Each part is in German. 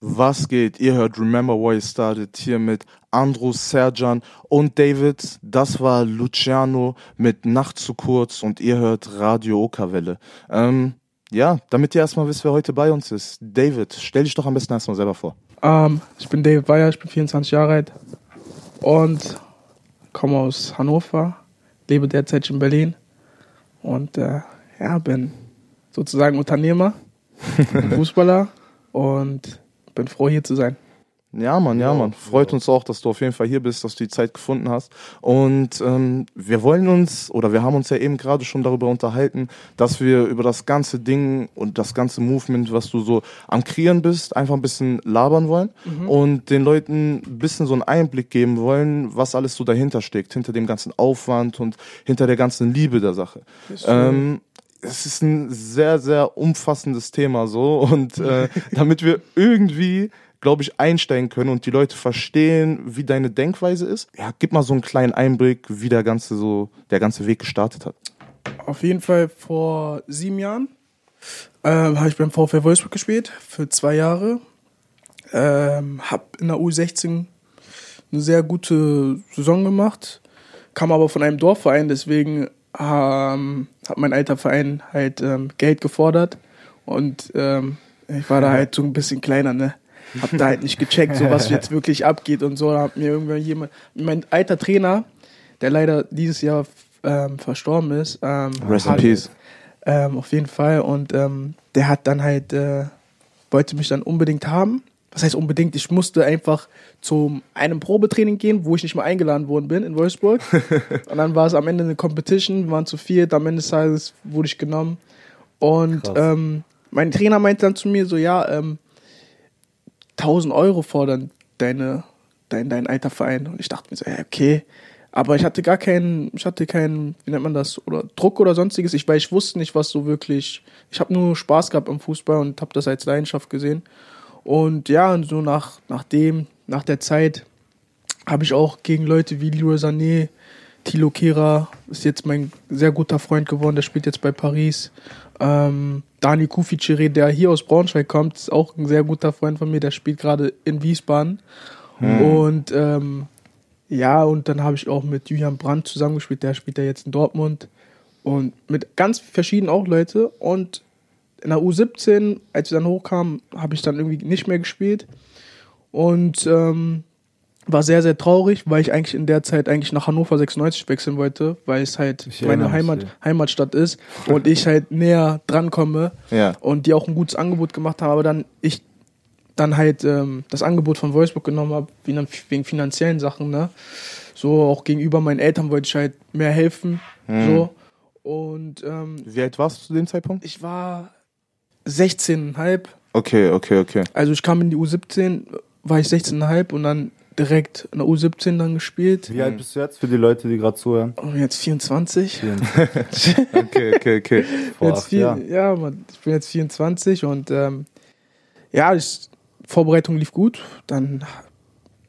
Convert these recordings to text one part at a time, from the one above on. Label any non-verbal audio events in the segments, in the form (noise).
Was geht? Ihr hört Remember Why You Started hier mit Andrew, Serjan und David. Das war Luciano mit Nacht zu kurz und ihr hört Radio Okawelle. Ähm, ja, damit ihr erstmal wisst, wer heute bei uns ist. David, stell dich doch am besten erstmal selber vor. Ähm, ich bin David Weyer, ich bin 24 Jahre alt und komme aus Hannover, lebe derzeit in Berlin und äh, ja, bin sozusagen Unternehmer, (laughs) Fußballer und bin froh, hier zu sein. Ja, Mann, ja, Mann. Freut uns auch, dass du auf jeden Fall hier bist, dass du die Zeit gefunden hast. Und ähm, wir wollen uns, oder wir haben uns ja eben gerade schon darüber unterhalten, dass wir über das ganze Ding und das ganze Movement, was du so am Kreieren bist, einfach ein bisschen labern wollen mhm. und den Leuten ein bisschen so einen Einblick geben wollen, was alles so dahinter steckt, hinter dem ganzen Aufwand und hinter der ganzen Liebe der Sache. Ähm, es ist ein sehr, sehr umfassendes Thema so und äh, (laughs) damit wir irgendwie, glaube ich, einsteigen können und die Leute verstehen, wie deine Denkweise ist, ja, gib mal so einen kleinen Einblick, wie der ganze so, der ganze Weg gestartet hat. Auf jeden Fall vor sieben Jahren ähm, habe ich beim VfL Wolfsburg gespielt für zwei Jahre. Ähm, habe in der U16 eine sehr gute Saison gemacht, kam aber von einem Dorfverein, deswegen ähm, hat mein alter Verein halt ähm, Geld gefordert und ähm, ich war da halt so ein bisschen kleiner, ne? Hab da halt nicht gecheckt, so was jetzt wirklich abgeht und so. Da hat mir irgendwann jemand, mein alter Trainer, der leider dieses Jahr ähm, verstorben ist. Ähm, Rest in Peace. Ähm, auf jeden Fall. Und der hat dann halt, äh, wollte mich dann unbedingt haben was heißt unbedingt, ich musste einfach zu einem Probetraining gehen, wo ich nicht mal eingeladen worden bin in Wolfsburg. (laughs) und dann war es am Ende eine Competition, wir waren zu viert, am Ende des Tages wurde ich genommen. Und ähm, mein Trainer meinte dann zu mir so, ja, ähm, 1000 Euro fordern deine, dein, dein alter Verein. Und ich dachte mir so, ja, okay. Aber ich hatte gar keinen, ich hatte keinen, wie nennt man das, oder Druck oder sonstiges. Ich, weil ich wusste nicht, was so wirklich, ich habe nur Spaß gehabt am Fußball und habe das als Leidenschaft gesehen. Und ja, und so nach, nach dem, nach der Zeit habe ich auch gegen Leute wie Leroy Sané, Thilo Kehrer ist jetzt mein sehr guter Freund geworden, der spielt jetzt bei Paris. Ähm, Dani Kuficere, der hier aus Braunschweig kommt, ist auch ein sehr guter Freund von mir, der spielt gerade in Wiesbaden. Hm. Und ähm, ja, und dann habe ich auch mit Julian Brandt zusammengespielt, der spielt ja jetzt in Dortmund. Und mit ganz verschiedenen auch Leute. Und in der U17, als wir dann hochkamen, habe ich dann irgendwie nicht mehr gespielt. Und ähm, war sehr, sehr traurig, weil ich eigentlich in der Zeit eigentlich nach Hannover 96 wechseln wollte, weil es halt ich meine Heimat, Heimatstadt ist (laughs) und ich halt näher drankomme ja. und die auch ein gutes Angebot gemacht haben, aber dann ich dann halt ähm, das Angebot von Wolfsburg genommen habe, wegen finanziellen Sachen, ne? So auch gegenüber meinen Eltern wollte ich halt mehr helfen, mhm. so. Und ähm, wie alt warst du zu dem Zeitpunkt? Ich war 16,5. Okay, okay, okay. Also ich kam in die U17, war ich 16,5 und dann direkt in der U17 dann gespielt. Wie alt bist du jetzt für die Leute, die gerade zuhören? Oh, jetzt 24. (laughs) okay, okay, okay. jetzt vier, ja, Mann, ich bin jetzt 24 und ähm, ja, ich, Vorbereitung lief gut. Dann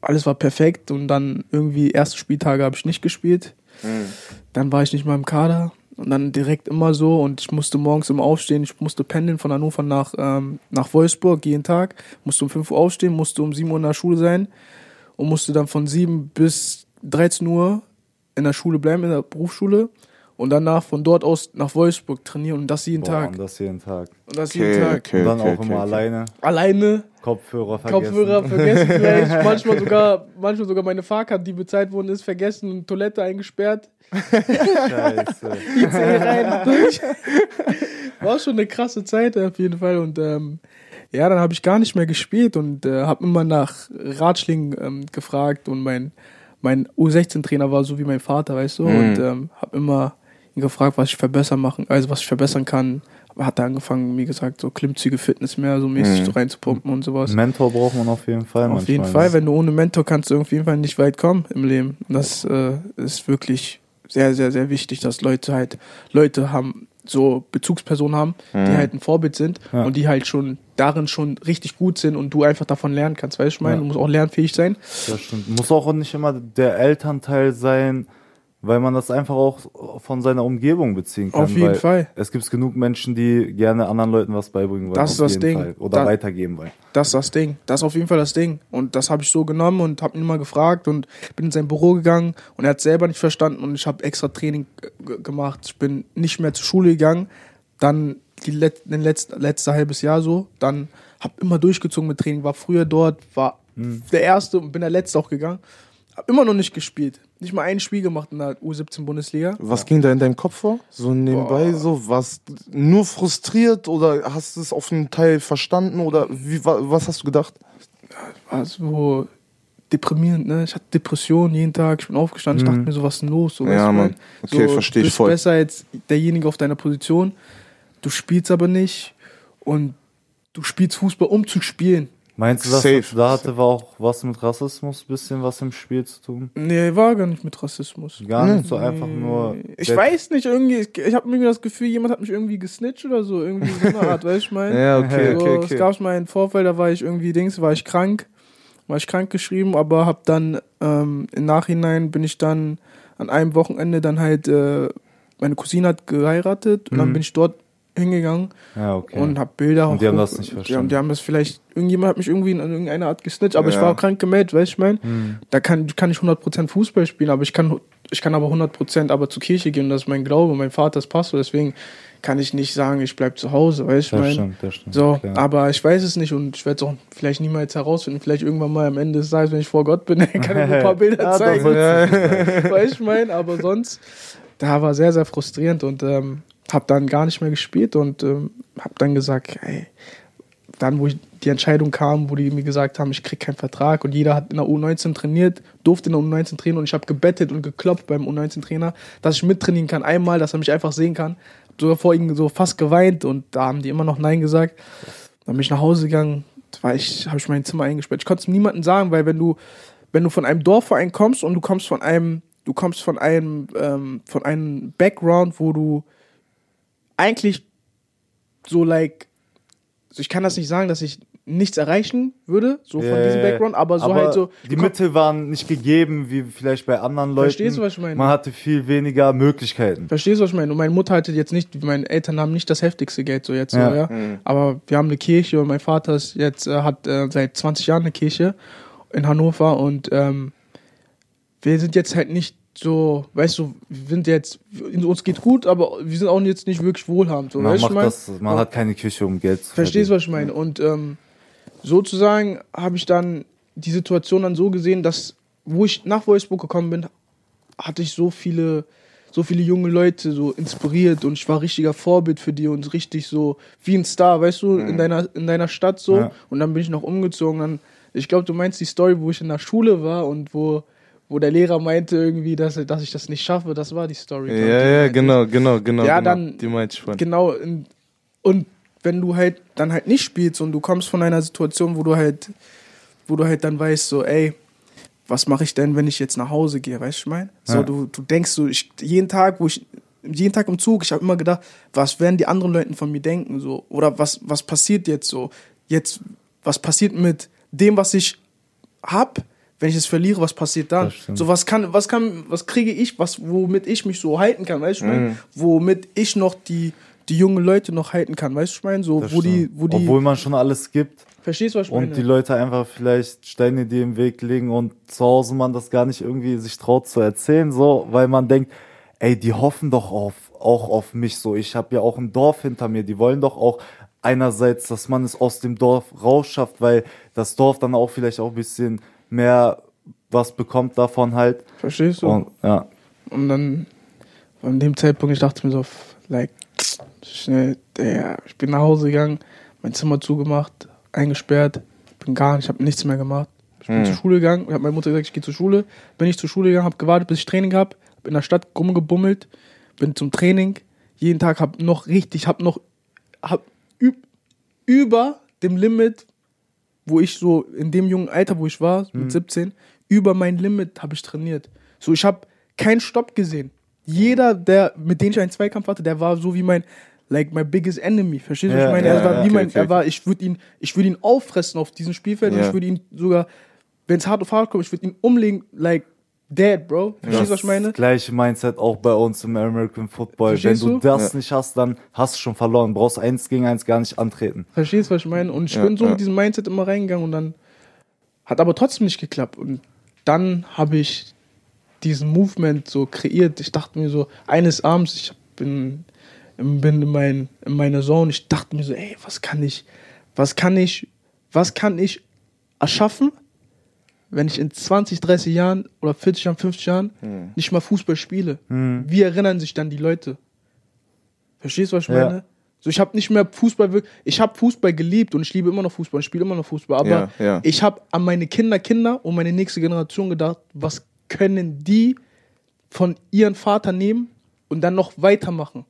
alles war perfekt und dann irgendwie erste Spieltage habe ich nicht gespielt. Mhm. Dann war ich nicht mal im Kader. Und dann direkt immer so und ich musste morgens immer aufstehen. Ich musste pendeln von Hannover nach, ähm, nach Wolfsburg jeden Tag. Musste um 5 Uhr aufstehen, musste um 7 Uhr in der Schule sein und musste dann von 7 bis 13 Uhr in der Schule bleiben, in der Berufsschule. Und danach von dort aus nach Wolfsburg trainieren und das jeden Boah, Tag. Und das jeden Tag. Und das okay, jeden Tag. Okay, und dann okay, auch immer alleine. Alleine. Kopfhörer vergessen. Kopfhörer vergessen (laughs) vielleicht. manchmal sogar, manchmal sogar meine Fahrkarte, die bezahlt worden ist, vergessen, Toilette eingesperrt. Scheiße. ICE rein durch. (laughs) War schon eine krasse Zeit auf jeden Fall. Und ähm, ja, dann habe ich gar nicht mehr gespielt und äh, habe immer nach Ratschlägen ähm, gefragt. Und mein, mein U16-Trainer war so wie mein Vater, weißt du. Mhm. Und ähm, habe immer ihn gefragt, was ich verbessern machen, also was ich verbessern kann. Hat er angefangen, wie gesagt, so Klimmzüge, Fitness mehr so mäßig mhm. so reinzupumpen und sowas. Mentor braucht man auf jeden Fall. Auf manchmal. jeden Fall, wenn du ohne Mentor kannst du auf jeden Fall nicht weit kommen im Leben. Und das äh, ist wirklich sehr, sehr, sehr wichtig, dass Leute halt Leute haben, so Bezugspersonen haben, mhm. die halt ein Vorbild sind ja. und die halt schon darin schon richtig gut sind und du einfach davon lernen kannst. Weißt du, ich meine, ja. du musst auch lernfähig sein. Das stimmt. Muss auch nicht immer der Elternteil sein, Weil man das einfach auch von seiner Umgebung beziehen kann. Auf jeden Fall. Es gibt genug Menschen, die gerne anderen Leuten was beibringen wollen. Das ist das Ding. Fall. Oder Da- weitergeben wollen. Das ist das Ding. Das ist auf jeden Fall das Ding. Und das habe ich so genommen und habe ihn mal gefragt und bin in sein Büro gegangen und er hat selber nicht verstanden und ich habe extra Training gemacht. Ich bin nicht mehr zur Schule gegangen. Dann die Let den letzte, letzte halbes Jahr so. Dann habe immer durchgezogen mit Training. War früher dort, war der Erste und bin der Letzte auch gegangen. Immer noch nicht gespielt. Nicht mal ein Spiel gemacht in der U17 Bundesliga. Was ging da in deinem Kopf vor? So nebenbei, so was nur frustriert oder hast du es auf einen Teil verstanden oder wie, wa- was hast du gedacht? war so deprimierend, ne? Ich hatte Depressionen jeden Tag, ich bin aufgestanden, ich dachte mir so, was ist denn los? So, Ja, du, Mann. Okay, so, versteh du ich bist voll. besser als derjenige auf deiner Position, du spielst aber nicht und du spielst Fußball, um zu spielen. Meinst du, dass Safe. da hatte wir auch was mit Rassismus, bisschen was im Spiel zu tun? Nee, war gar nicht mit Rassismus. Gar nicht so einfach nur. Ich weiß nicht, irgendwie, ich, ich habe irgendwie das Gefühl, jemand hat mich irgendwie gesnitcht oder so, irgendwie so eine Art, weißt du, ich meine? (laughs) Ja, okay, so, okay, Es okay. gab mal einen Vorfall, da war ich irgendwie, Dings, war ich krank, war ich krank geschrieben, aber hab dann ähm, im Nachhinein bin ich dann an einem Wochenende dann halt, äh, meine Cousine hat geheiratet und dann Mhm. bin ich dort hingegangen Ja, okay. und hab Bilder Und die haben das nicht Die verstanden. die haben das vielleicht, irgendjemand hat mich irgendwie in irgendeiner Art gesnitcht, aber ich Ja. war auch krank gemeldet, weißt du, ich meine? Hm. Da kann, kann ich 100% Fußball spielen, aber ich kann, ich kann aber 100% aber zur Kirche gehen das ist mein Glaube, mein Vater ist Pastor, deswegen kann ich nicht sagen, ich bleib zu Hause, weißt du, ich das meine? stimmt, das stimmt. So, klar. aber ich weiß es nicht und ich werde es auch vielleicht niemals herausfinden. Vielleicht irgendwann mal am Ende des Tages, wenn ich vor Gott bin, (laughs) kann ich mir ein paar (laughs) Bilder Ja, das zeigen. (laughs) weißt du, ich meine? Aber sonst, da war sehr, sehr frustrierend und ähm, habe dann gar nicht mehr gespielt und ähm, habe dann gesagt, ey, dann, wo ich die Entscheidung kam, wo die mir gesagt haben, ich krieg keinen Vertrag und jeder hat in der U19 trainiert, durfte in der U19 trainieren und ich habe gebettet und geklopft beim U19-Trainer, dass ich mittrainieren kann, einmal, dass er mich einfach sehen kann. Hab sogar vor ihm so fast geweint und da haben die immer noch Nein gesagt. Dann bin ich nach Hause gegangen, war ich, habe ich mein Zimmer eingesperrt. Ich konnte es niemandem sagen, weil wenn du, wenn du von einem Dorfverein kommst und du kommst von einem, du kommst von einem, ähm, von einem Background, wo du eigentlich so like, also ich kann das nicht sagen, dass ich nichts erreichen würde, so von Ja, diesem. Background, aber so halt so. Die komm- Mittel waren nicht gegeben, wie vielleicht bei anderen Leuten. Verstehst du, was ich meine? Man hatte viel weniger Möglichkeiten. Verstehst du, was ich meine? Und meine Mutter hatte jetzt nicht, meine Eltern haben nicht das heftigste Geld so jetzt, Ja. so, ja. Aber wir haben eine Kirche und mein Vater ist jetzt, äh, hat äh, seit 20 Jahren eine Kirche in Hannover und ähm, wir sind jetzt halt nicht so, weißt du, wir sind jetzt, uns geht gut, aber wir sind auch jetzt nicht wirklich wohlhabend. So, Man, weißt macht ich mein? das, man hat keine Küche, um Geld zu Verstehst du, was ich meine? Und ähm, sozusagen habe ich dann die Situation dann so gesehen, dass, wo ich nach Wolfsburg gekommen bin, hatte ich so viele, so viele junge Leute so inspiriert und ich war richtiger Vorbild für die und richtig so wie ein Star, weißt du, in deiner, in deiner Stadt so. Ja. Und dann bin ich noch umgezogen. Dann, ich glaube, du meinst die Story, wo ich in der Schule war und wo, wo der Lehrer meinte irgendwie, dass, dass ich das nicht schaffe. Das war die Story. Ja, ja, meinte. genau, genau, genau. Ja, genau. dann- Die meinte ich von. Genau. Und wenn du halt dann halt nicht spielst und du kommst von einer Situation, wo du halt, wo du halt dann weißt, so, ey, was mache ich denn, wenn ich jetzt nach Hause gehe, weißt du, ich meine? So, Ja. du, du denkst so, ich, jeden Tag, wo ich, jeden Tag im Zug, ich habe immer gedacht, was werden die anderen Leute von mir denken, so, oder was, was passiert jetzt so? Jetzt, was passiert mit dem, was ich hab, wenn ich es verliere, was passiert dann? So, was kann, was kann, was kriege ich, was, womit ich mich so halten kann, weißt du, ich Mhm. mein? Womit ich noch die, die jungen Leute noch halten kann, weißt du, ich meine? So, Das wo die, stimmt. wo die, Obwohl man schon alles gibt verstehst du, was ich meine? und die Leute einfach vielleicht Steine dir im Weg legen und zu Hause man das gar nicht irgendwie sich traut zu erzählen, so, weil man denkt, ey, die hoffen doch auf, auch auf mich so. Ich habe ja auch ein Dorf hinter mir, die wollen doch auch einerseits, dass man es aus dem Dorf rausschafft, weil das Dorf dann auch vielleicht auch ein bisschen mehr was bekommt davon halt. Verstehst du? Und, ja. Und dann, an dem Zeitpunkt, ich dachte mir so, like, schnell, der, ich bin nach Hause gegangen, mein Zimmer zugemacht, eingesperrt, bin gar nicht, ich habe nichts mehr gemacht. Ich bin zur Schule gegangen, ich habe meine Mutter gesagt, ich gehe zur Schule, bin ich zur Schule gegangen, habe gewartet, bis ich Training habe, hab in der Stadt rumgebummelt, bin zum Training, jeden Tag habe noch richtig, habe noch, hab üb, über dem Limit, wo ich so in dem jungen Alter, wo ich war, mit 17, über mein Limit habe ich trainiert. So, ich habe keinen Stopp gesehen. Jeder, der, mit dem ich einen Zweikampf hatte, der war so wie mein, like my biggest enemy. Verstehst du, Ja, ich meine? ja, er war ja, wie okay, mein, okay, er war, ich würde ihn, ich würde ihn auffressen auf diesem Spielfeld und ich würde ihn sogar, wenn es hart auf hart kommt, ich würde ihn umlegen, like, dead, Bro. Verstehst du, was ich meine? Das gleiche Mindset auch bei uns im American Football. Verstehst Wenn du du? das nicht hast, dann hast du schon verloren. Brauchst eins gegen eins gar nicht antreten. Verstehst du, was ich meine? Und ich Ja, bin so ja. mit diesem Mindset immer reingegangen und dann hat aber trotzdem nicht geklappt. Und dann habe ich diesen Movement so kreiert. Ich dachte mir so, eines Abends, ich bin, bin in, mein, in meiner Zone, ich dachte mir so, ey, was kann ich, was kann ich, was kann ich erschaffen, wenn ich in 20, 30 Jahren oder 40 Jahren, 50 Jahren nicht mal Fußball spiele? Wie erinnern sich dann die Leute? Verstehst du, was ich Ja. meine? So, ich habe nicht mehr Fußball wirklich. Ich habe Fußball geliebt und ich liebe immer noch Fußball. Ich spiele immer noch Fußball. Aber Ja, ja. ich habe an meine Kinder, Kinder und meine nächste Generation gedacht, was können die von ihren Vater nehmen und dann noch weitermachen?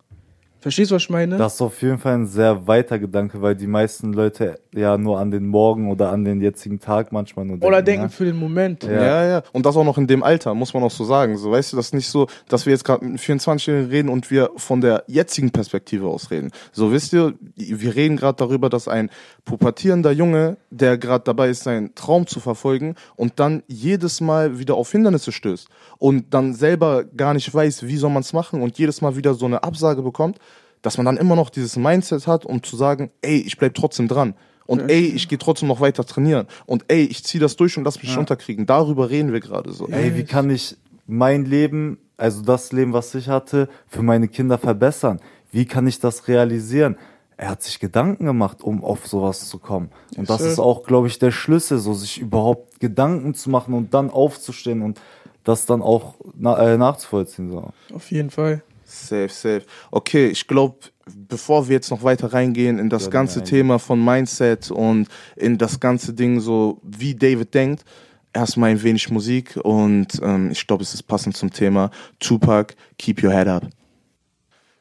Verstehst du, was ich meine? Das ist auf jeden Fall ein sehr weiter Gedanke, weil die meisten Leute ja nur an den Morgen oder an den jetzigen Tag manchmal nur denken. Oder denken ja. für den Moment. Ja. Ja. ja, Und das auch noch in dem Alter, muss man auch so sagen. So, weißt du, das ist nicht so, dass wir jetzt gerade mit einem 24-Jährigen reden und wir von der jetzigen Perspektive aus reden. So, wisst ihr, wir reden gerade darüber, dass ein pubertierender Junge, der gerade dabei ist, seinen Traum zu verfolgen und dann jedes Mal wieder auf Hindernisse stößt und dann selber gar nicht weiß, wie soll man es machen und jedes Mal wieder so eine Absage bekommt, dass man dann immer noch dieses Mindset hat, um zu sagen, ey, ich bleib trotzdem dran. Und ey, ich gehe trotzdem noch weiter trainieren. Und ey, ich ziehe das durch und lass mich nicht unterkriegen. Darüber reden wir gerade so. Ey, wie kann ich mein Leben, also das Leben, was ich hatte, für meine Kinder verbessern? Wie kann ich das realisieren? Er hat sich Gedanken gemacht, um auf sowas zu kommen. Und das ist auch, glaube ich, der Schlüssel, so sich überhaupt Gedanken zu machen und dann aufzustehen und das dann auch na, äh, nachzuvollziehen. So. Auf jeden Fall. Safe, safe. Okay, ich glaube, bevor wir jetzt noch weiter reingehen in das ganze. Thema von Mindset und in das ganze Ding so, wie David denkt, erstmal ein wenig Musik und ähm, ich glaube, es ist passend zum Thema Tupac, Keep Your Head Up.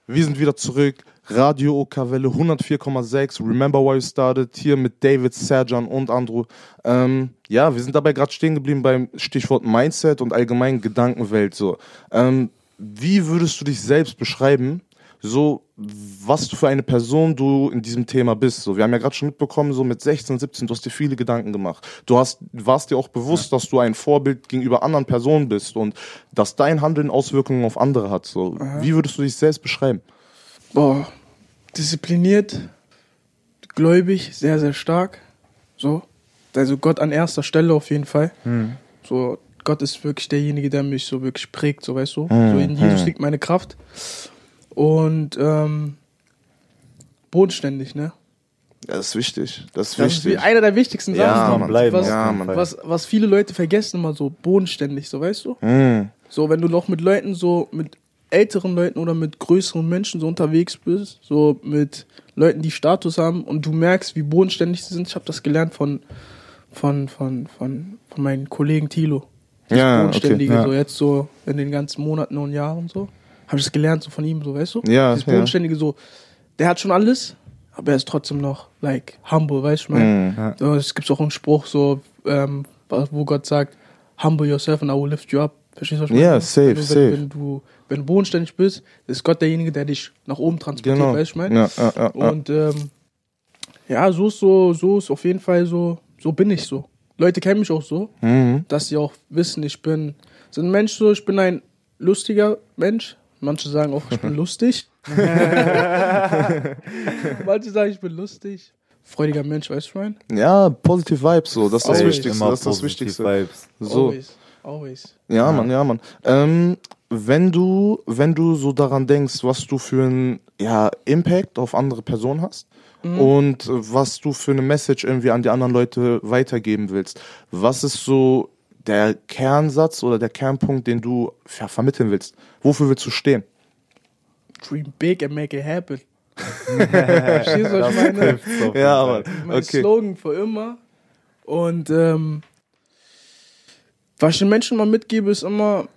Wir sind wieder zurück. Radio Okawelle 104,6. Remember why you started. Hier mit David, Serjan und Andrew. Ähm, ja, wir sind dabei gerade stehen geblieben beim Stichwort Mindset und allgemein Gedankenwelt. So, ähm, wie würdest du dich selbst beschreiben? So, was du für eine Person du in diesem Thema bist. So, wir haben ja gerade schon mitbekommen, so mit 16, 17, du hast dir viele Gedanken gemacht. Du hast, warst dir auch bewusst, dass du ein Vorbild gegenüber anderen Personen bist und dass dein Handeln Auswirkungen auf andere hat. So, wie würdest du dich selbst beschreiben? Boah, diszipliniert, gläubig, sehr, sehr stark. So. Also Gott an erster Stelle auf jeden Fall. So, Gott ist wirklich derjenige, der mich so wirklich prägt, so weißt du. So in Jesus liegt meine Kraft. Und ähm, bodenständig, ne? Das ist wichtig. Das ist Das ist wichtig. einer der wichtigsten Ja, Sachen. Mann. bleiben was, Ja, Mann. Fall. was, was viele Leute vergessen immer so, bodenständig, so weißt du? Mm. So, wenn du noch mit Leuten so, mit älteren Leuten oder mit größeren Menschen so unterwegs bist, so mit Leuten, die Status haben und du merkst, wie bodenständig sie sind. Ich habe das gelernt von, von, von, von, von meinem Kollegen Thilo. Das Ja, Bodenständige, okay, ja. so jetzt so in den ganzen Monaten und Jahren so. Habe ich das gelernt, so von ihm, so weißt du? Ja, Das ja. Bodenständige, so, der hat schon alles, aber er ist trotzdem noch, like, humble, weißt du? Mm. So, Es gibt auch einen Spruch, so, ähm, wo Gott sagt, humble yourself and I will lift you up. Verstehst du, was ich Ja, meine? safe, wenn, du- safe. Wenn, wenn, du, wenn du bodenständig bist, ist Gott derjenige, der dich nach oben transportiert, Genau. weißt du, ich meine? Ja, ja, ja, ja. Und ähm, ja, so ist so, so ist auf jeden Fall so, so bin ich so. Leute kennen mich auch so, Mhm. dass sie auch wissen, ich bin, so ein Mensch so, ich bin ein lustiger Mensch. Manche sagen auch, ich bin (laughs) lustig. (laughs) Manche sagen, ich bin lustig. Freudiger Mensch, weißt du, mein? ja, positive Vibes, so. Das ist das Always. Wichtigste. Immer Das ist das Wichtigste. Vibes. So. Always. Always. Ja, Mann, ja, Mann. Ähm, wenn du, wenn du so daran denkst, was du für einen ja, Impact auf andere Personen hast und äh, was du für eine Message irgendwie an die anderen Leute weitergeben willst, was ist so der Kernsatz oder der Kernpunkt, den du ja, vermitteln willst? Wofür willst du stehen? Dream big and make it happen. (laughs) Verstehst du, was ich meine? Jeden Ja. Mann. mein Okay. Slogan für immer. Und ähm, was ich den Menschen mal mitgebe, ist immer,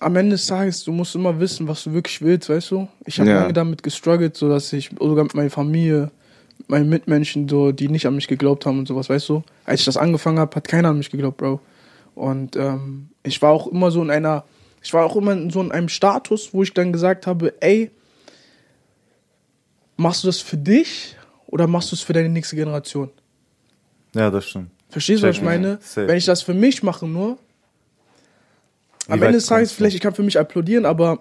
am Ende des Tages, du musst immer wissen, was du wirklich willst, weißt du? Ich habe Ja. lange damit gestruggelt, so dass ich sogar mit meiner Familie, meinen Mitmenschen, so, die nicht an mich geglaubt haben und sowas, weißt du? Als ich das angefangen habe, hat keiner an mich geglaubt, Bro. Und ähm, ich war auch immer so in einer, ich war auch immer in so in einem Status, wo ich dann gesagt habe, ey, machst du das für dich oder machst du es für deine nächste Generation? Ja, das stimmt. Verstehst du, was ich meine? Safe. Wenn ich das für mich mache nur, am weit Ende des Tages, vielleicht, ich kann für mich applaudieren, aber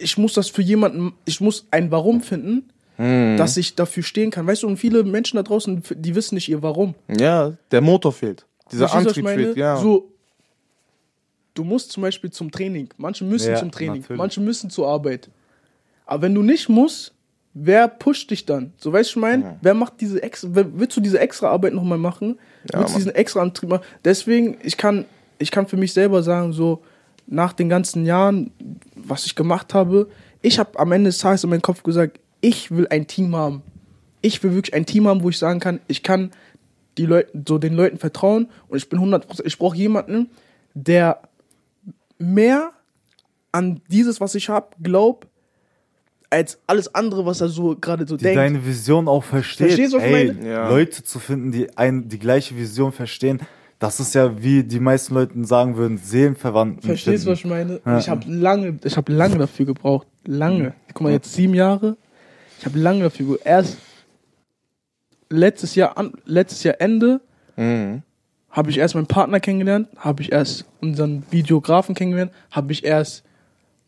ich muss das für jemanden, ich muss ein Warum finden, Mhm. dass ich dafür stehen kann. Weißt du, und viele Menschen da draußen, die wissen nicht ihr Warum. Ja, der Motor fehlt. Dieser ich Antrieb fehlt, ja. So, du musst zum Beispiel zum Training. Manche müssen Ja, zum Training, natürlich. manche müssen zur Arbeit. Aber wenn du nicht musst, wer pusht dich dann? So weißt du, ich meine, wer macht diese extra, willst du diese extra Arbeit nochmal machen? Ja, willst du diesen extra Antrieb machen? Deswegen, ich kann, ich kann für mich selber sagen, so, nach den ganzen Jahren, was ich gemacht habe, ich habe am Ende des Tages in meinem Kopf gesagt, ich will ein Team haben. Ich will wirklich ein Team haben, wo ich sagen kann, ich kann die Leute, so den Leuten vertrauen und ich bin 100%, ich brauche jemanden, der mehr an dieses, was ich habe, glaubt, als alles andere, was er so gerade so Die denkt. deine Vision auch versteht. Verstehst du, was ich Ey, meine? Ja. Leute zu finden, die ein, die gleiche Vision verstehen, das ist ja, wie die meisten Leute sagen würden, Seelenverwandten. Verstehst du, was ich meine? Ich habe lange, ich habe lange dafür gebraucht. Lange. Guck mal, jetzt sieben Jahre. Ich habe lange dafür gebraucht. Erst letztes Jahr, an, letztes Jahr Ende, Mhm. habe ich erst meinen Partner kennengelernt, habe ich erst unseren Videografen kennengelernt, habe ich erst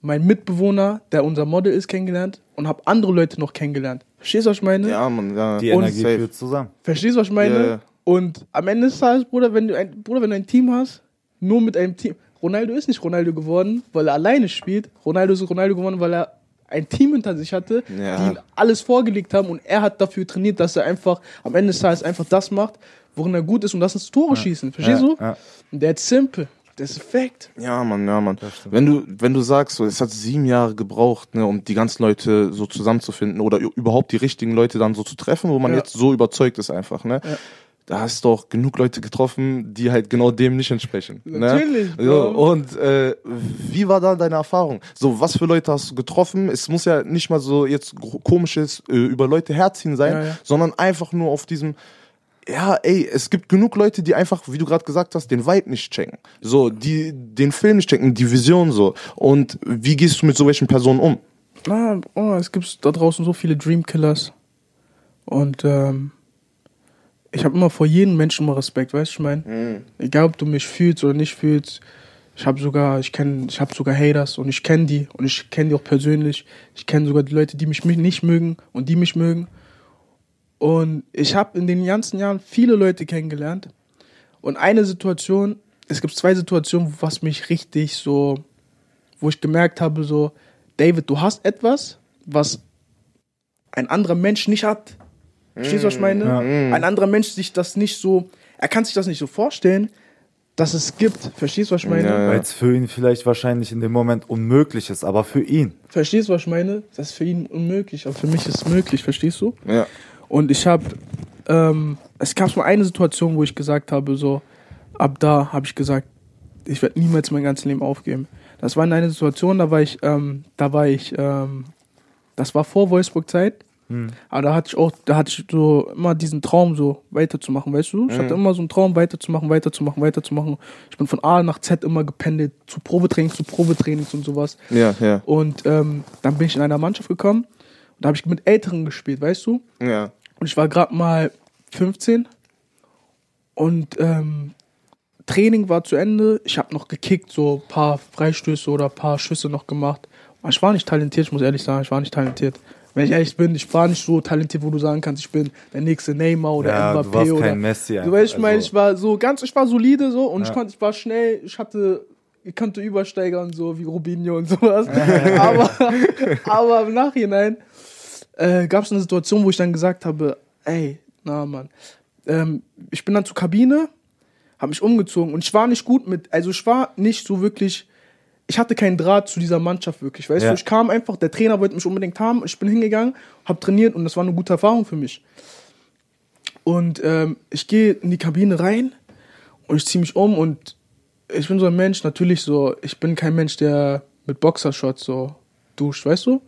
meinen Mitbewohner, der unser Model ist, kennengelernt und habe andere Leute noch kennengelernt. Verstehst du, was ich meine? Ja, man, ja. Die Energie führt zusammen. Verstehst du, was ich meine? Ja. Und am Ende des Tages, Bruder, wenn du ein, Bruder, wenn du ein Team hast, nur mit einem Team. Ronaldo ist nicht Ronaldo geworden, weil er alleine spielt. Ronaldo ist Ronaldo geworden, weil er ein Team hinter sich hatte, Ja. die ihm alles vorgelegt haben und er hat dafür trainiert, dass er einfach am Ende des Tages einfach das macht, worin er gut ist und das ist Tore schießen. Verstehst Ja, du? ja. Und der ist simple. Der ist Fact. Ja, Mann, ja, Mann. Wenn du, wenn du sagst, so, es hat sieben Jahre gebraucht, ne, um die ganzen Leute so zusammenzufinden oder überhaupt die richtigen Leute dann so zu treffen, wo man Ja. jetzt so überzeugt ist einfach, ne? Ja. Da hast du auch genug Leute getroffen, die halt genau dem nicht entsprechen. Natürlich, Ne? So, und äh, wie war da deine Erfahrung? So, was für Leute hast du getroffen? Es muss ja nicht mal so jetzt komisches äh, über Leute herziehen sein, Ja, ja. sondern einfach nur auf diesem ja, ey, es gibt genug Leute, die einfach, wie du gerade gesagt hast, den Vibe nicht checken. So, die den Film nicht checken, die Vision so. Und wie gehst du mit so welchen Personen um? Na, oh, es gibt da draußen so viele Dreamkillers. Und ähm, ich habe immer vor jedem Menschen mal Respekt, weißt du, ich meine? Egal, ob du mich fühlst oder nicht fühlst. Ich habe sogar, ich kenne, ich habe sogar Haters und ich kenne die und ich kenne die auch persönlich. Ich kenne sogar die Leute, die mich mich nicht mögen und die mich mögen. Und ich habe in den ganzen Jahren viele Leute kennengelernt. Und eine Situation, es gibt zwei Situationen, was mich richtig so, wo ich gemerkt habe, so, David, du hast etwas, was ein anderer Mensch nicht hat. Verstehst du, was ich meine? Ein anderer Mensch sich das nicht so, er kann sich das nicht so vorstellen, dass es gibt. Verstehst du, was ich meine? Ja, ja. Weil es für ihn vielleicht wahrscheinlich in dem Moment unmöglich ist, aber für ihn. Verstehst du, was ich meine? Das ist für ihn unmöglich, aber für mich ist es möglich, verstehst du? Ja. Und ich habe, ähm, es gab mal eine Situation, wo ich gesagt habe, so, ab da habe ich gesagt, ich werde niemals mein ganzes Leben aufgeben. Das war in einer Situation, da war ich, ähm, da war ich, ähm, das war vor Wolfsburg-Zeit, aber da hatte ich auch, da hatte ich so immer diesen Traum, so weiterzumachen, weißt du? Ich hatte immer so einen Traum, weiterzumachen, weiterzumachen, weiterzumachen. Ich bin von A nach Z immer gependelt, zu Probetrainings, zu Probetrainings und sowas. Ja, ja. Und ähm, dann bin ich in einer Mannschaft gekommen und da habe ich mit Älteren gespielt, weißt du? Ja. Und ich war gerade mal 15 und ähm, Training war zu Ende. Ich habe noch gekickt, so ein paar Freistöße oder ein paar Schüsse noch gemacht. Ich war nicht talentiert, ich muss ehrlich sagen, ich war nicht talentiert. Wenn ich ehrlich bin, ich war nicht so talentiert, wo du sagen kannst, ich bin der nächste Neymar oder Ja, du Mbappé warst oder. kein Messi Du einfach, weißt, ich meine, also- ich war so ganz, ich war solide so und ich Ja. konnte, ich war schnell, ich hatte, ich konnte übersteigern so wie Rubinho und sowas. (laughs) aber, (laughs) aber im Nachhinein äh, gab es eine Situation, wo ich dann gesagt habe, ey, na Mann, ähm, ich bin dann zur Kabine, habe mich umgezogen und ich war nicht gut mit, also ich war nicht so wirklich, ich hatte keinen Draht zu dieser Mannschaft wirklich, weißt Ja. du, ich kam einfach, der Trainer wollte mich unbedingt haben, ich bin hingegangen, habe trainiert und das war eine gute Erfahrung für mich. Und ähm, ich gehe in die Kabine rein und ich ziehe mich um und ich bin so ein Mensch, natürlich so, ich bin kein Mensch, der mit Boxershots so duscht, weißt du?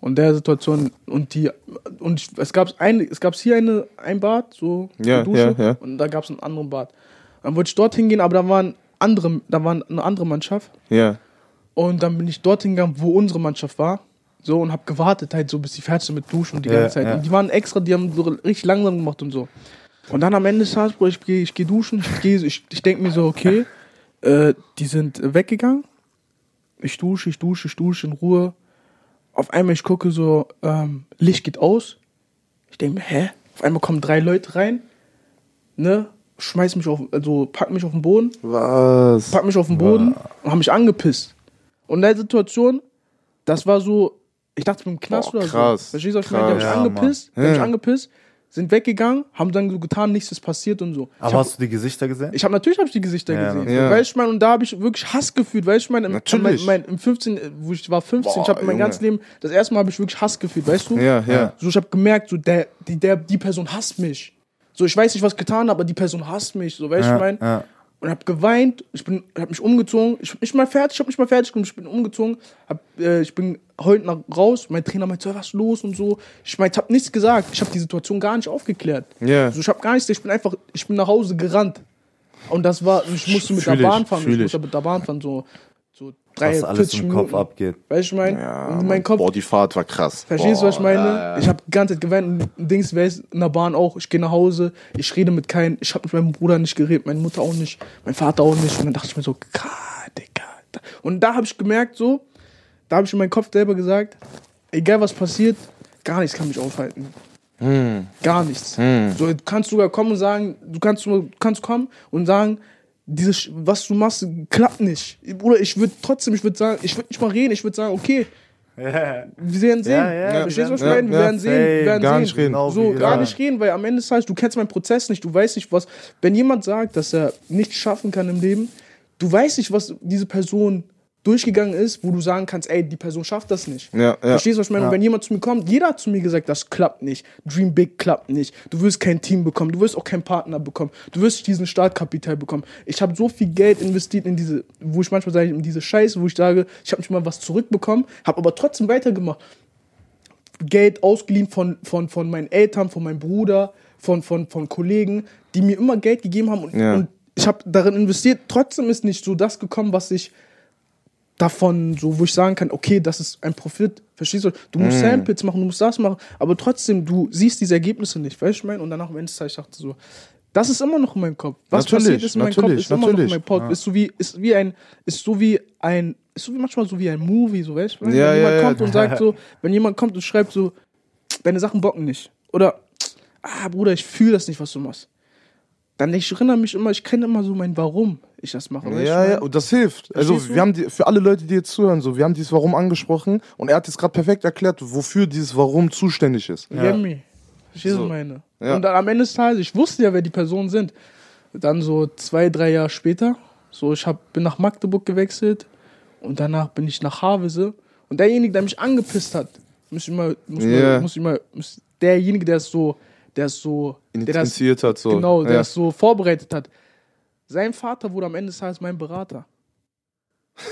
Und der Situation und die und ich, es gab eine, es gab hier eine ein Bad so Ja, eine Dusche ja, ja. und da gab es einen anderen Bad. Dann wollte ich dort hingehen, aber da waren andere, da war eine andere Mannschaft Ja. Und dann bin ich dort hingegangen, wo unsere Mannschaft war. So und habe gewartet halt so, bis die fertig sind mit Duschen und die Ja, ganze Zeit. ja. Und die waren extra, die haben so richtig langsam gemacht und so. Und dann am Ende des Tages, Bro, ich gehe ich geh duschen, ich, geh, ich, ich denke mir so, okay, äh, die sind weggegangen ich dusche, ich dusche, ich dusche in Ruhe. Auf einmal, ich gucke so, ähm, Licht geht aus. Ich denke mir, hä? Auf einmal kommen drei Leute rein, ne? Schmeiß mich auf, also pack mich auf den Boden, Was? pack mich auf den Boden und haben mich angepisst. Und in der Situation, das war so, ich dachte, ich bin im Knast Boah, oder krass, so. Verstehst du, was ich meine? Die haben mich. Ja, angepisst, die haben mich Ja. angepisst, sind weggegangen, haben dann so getan, nichts ist passiert und so. Ich Aber hab- hast du die Gesichter gesehen? ich habe natürlich hab ich die Gesichter Ja, gesehen. ja. Weißt du, ich meine, und da habe ich wirklich Hass gefühlt. Weißt du, ich meine, im, Natürlich. mein, mein, im 15, wo ich war 15, ich Boah, habe mein ganzes Leben, das erste Mal habe ich wirklich Hass gefühlt, weißt du? Ja, ja. So, ich habe gemerkt, so, der, die, der, die Person hasst mich. So, ich weiß nicht, was ich getan habe, aber die Person hasst mich. So, weißt du, ich meine? Und habe geweint, ich bin, habe mich umgezogen, ich bin nicht mal fertig, ich habe nicht mal fertig gemacht, ich bin umgezogen, hab, äh, ich bin heute nach raus, mein Trainer meinte, so, was ist los und so. Ich meinte, habe nichts gesagt, ich habe die Situation gar nicht aufgeklärt. Ja. Also ich habe gar nichts, ich bin einfach, ich bin nach Hause gerannt. Und das war, ich musste mit Fühl der ich, Bahn fahren, ich ich. musste mit der Bahn fahren, so, so drei, Was alles 40 im Minuten. Kopf abgeht. Weißt du, ich meine? Ja, mein Kopf, Boah, die Fahrt war krass. Verstehst du, was ich meine? ja, ja. Ich habe die ganze Zeit geweint. und Dings wäre in der Bahn auch. Ich gehe nach Hause, ich rede mit keinem. Ich habe mit meinem Bruder nicht geredet, meine Mutter auch nicht, mein Vater auch nicht. Und dann dachte ich mir so, Digga. Und da habe ich gemerkt, so, da habe ich in meinem Kopf selber gesagt, egal was passiert, gar nichts kann mich aufhalten. Gar nichts. So, du kannst sogar kommen und sagen, du kannst, du kannst kommen und sagen, dieses, Sch- was du machst, klappt nicht. Bruder, ich würde trotzdem, ich würde sagen, ich würde nicht mal reden, ich würde sagen, okay, (laughs) wir werden sehen. Ja, ja, Verstehst du, was ich ja, meine? Wir ja, werden sehen. safe. Wir werden Gar sehen. nicht reden. Genau so, wie gar nicht reden, weil am Ende des Tages, du kennst meinen Prozess nicht, du weißt nicht, was. Wenn jemand sagt, dass er nichts schaffen kann im Leben, du weißt nicht, was diese Person durchgegangen ist, wo du sagen kannst, ey, die Person schafft das nicht. Ja, ja. Verstehst du, was ich meine? Und wenn jemand zu mir kommt, jeder hat zu mir gesagt, das klappt nicht. Dream Big klappt nicht. Du wirst kein Team bekommen. Du wirst auch keinen Partner bekommen. Du wirst diesen Startkapital bekommen. Ich habe so viel Geld investiert in diese, wo ich manchmal sage, in diese Scheiße, wo ich sage, ich habe nicht mal was zurückbekommen, habe aber trotzdem weitergemacht. Geld ausgeliehen von, von, von meinen Eltern, von meinem Bruder, von, von, von Kollegen, die mir immer Geld gegeben haben und, Ja. und ich habe darin investiert. Trotzdem ist nicht so das gekommen, was ich davon, so wo ich sagen kann, okay, das ist ein Profit. Verstehst du? Du musst Samples machen, du musst das machen, aber trotzdem, du siehst diese Ergebnisse nicht, weißt du, ich meine? Und danach am Ende des Tages dachte ich so, das ist immer noch in meinem Kopf. Was Natürlich, passiert ist in meinem Kopf, ist immer noch in meinem Kopf. Ist so wie, ist wie ein, ist so wie ein, ist so wie manchmal so wie ein Movie, so weißt du? Wenn Ja, ja, jemand ja. kommt und sagt (laughs) so, wenn jemand kommt und schreibt so, deine Sachen bocken nicht. Oder, ah, Bruder, ich fühle das nicht, was du machst. Dann ich erinnere mich immer, ich kenne immer so mein Warum ich das mache. Ja, ich ja, und das hilft. Also wir haben die, für alle Leute, die jetzt zuhören, so, wir haben dieses Warum angesprochen und er hat jetzt gerade perfekt erklärt, wofür dieses Warum zuständig ist. Ja. Verstehst du, So. ich meine? Ja. Und dann am Ende des Tages, ich wusste ja, wer die Personen sind. Dann so zwei, drei Jahre später, so ich hab, bin nach Magdeburg gewechselt und danach bin ich nach Havelse. Und derjenige, der mich angepisst hat, muss ich mal, muss Ja. mal, muss ich mal, muss, derjenige, der es so, der es so, der das, hat so. genau, der ja. es so vorbereitet hat. Sein Vater wurde am Ende des Tages mein Berater. (laughs)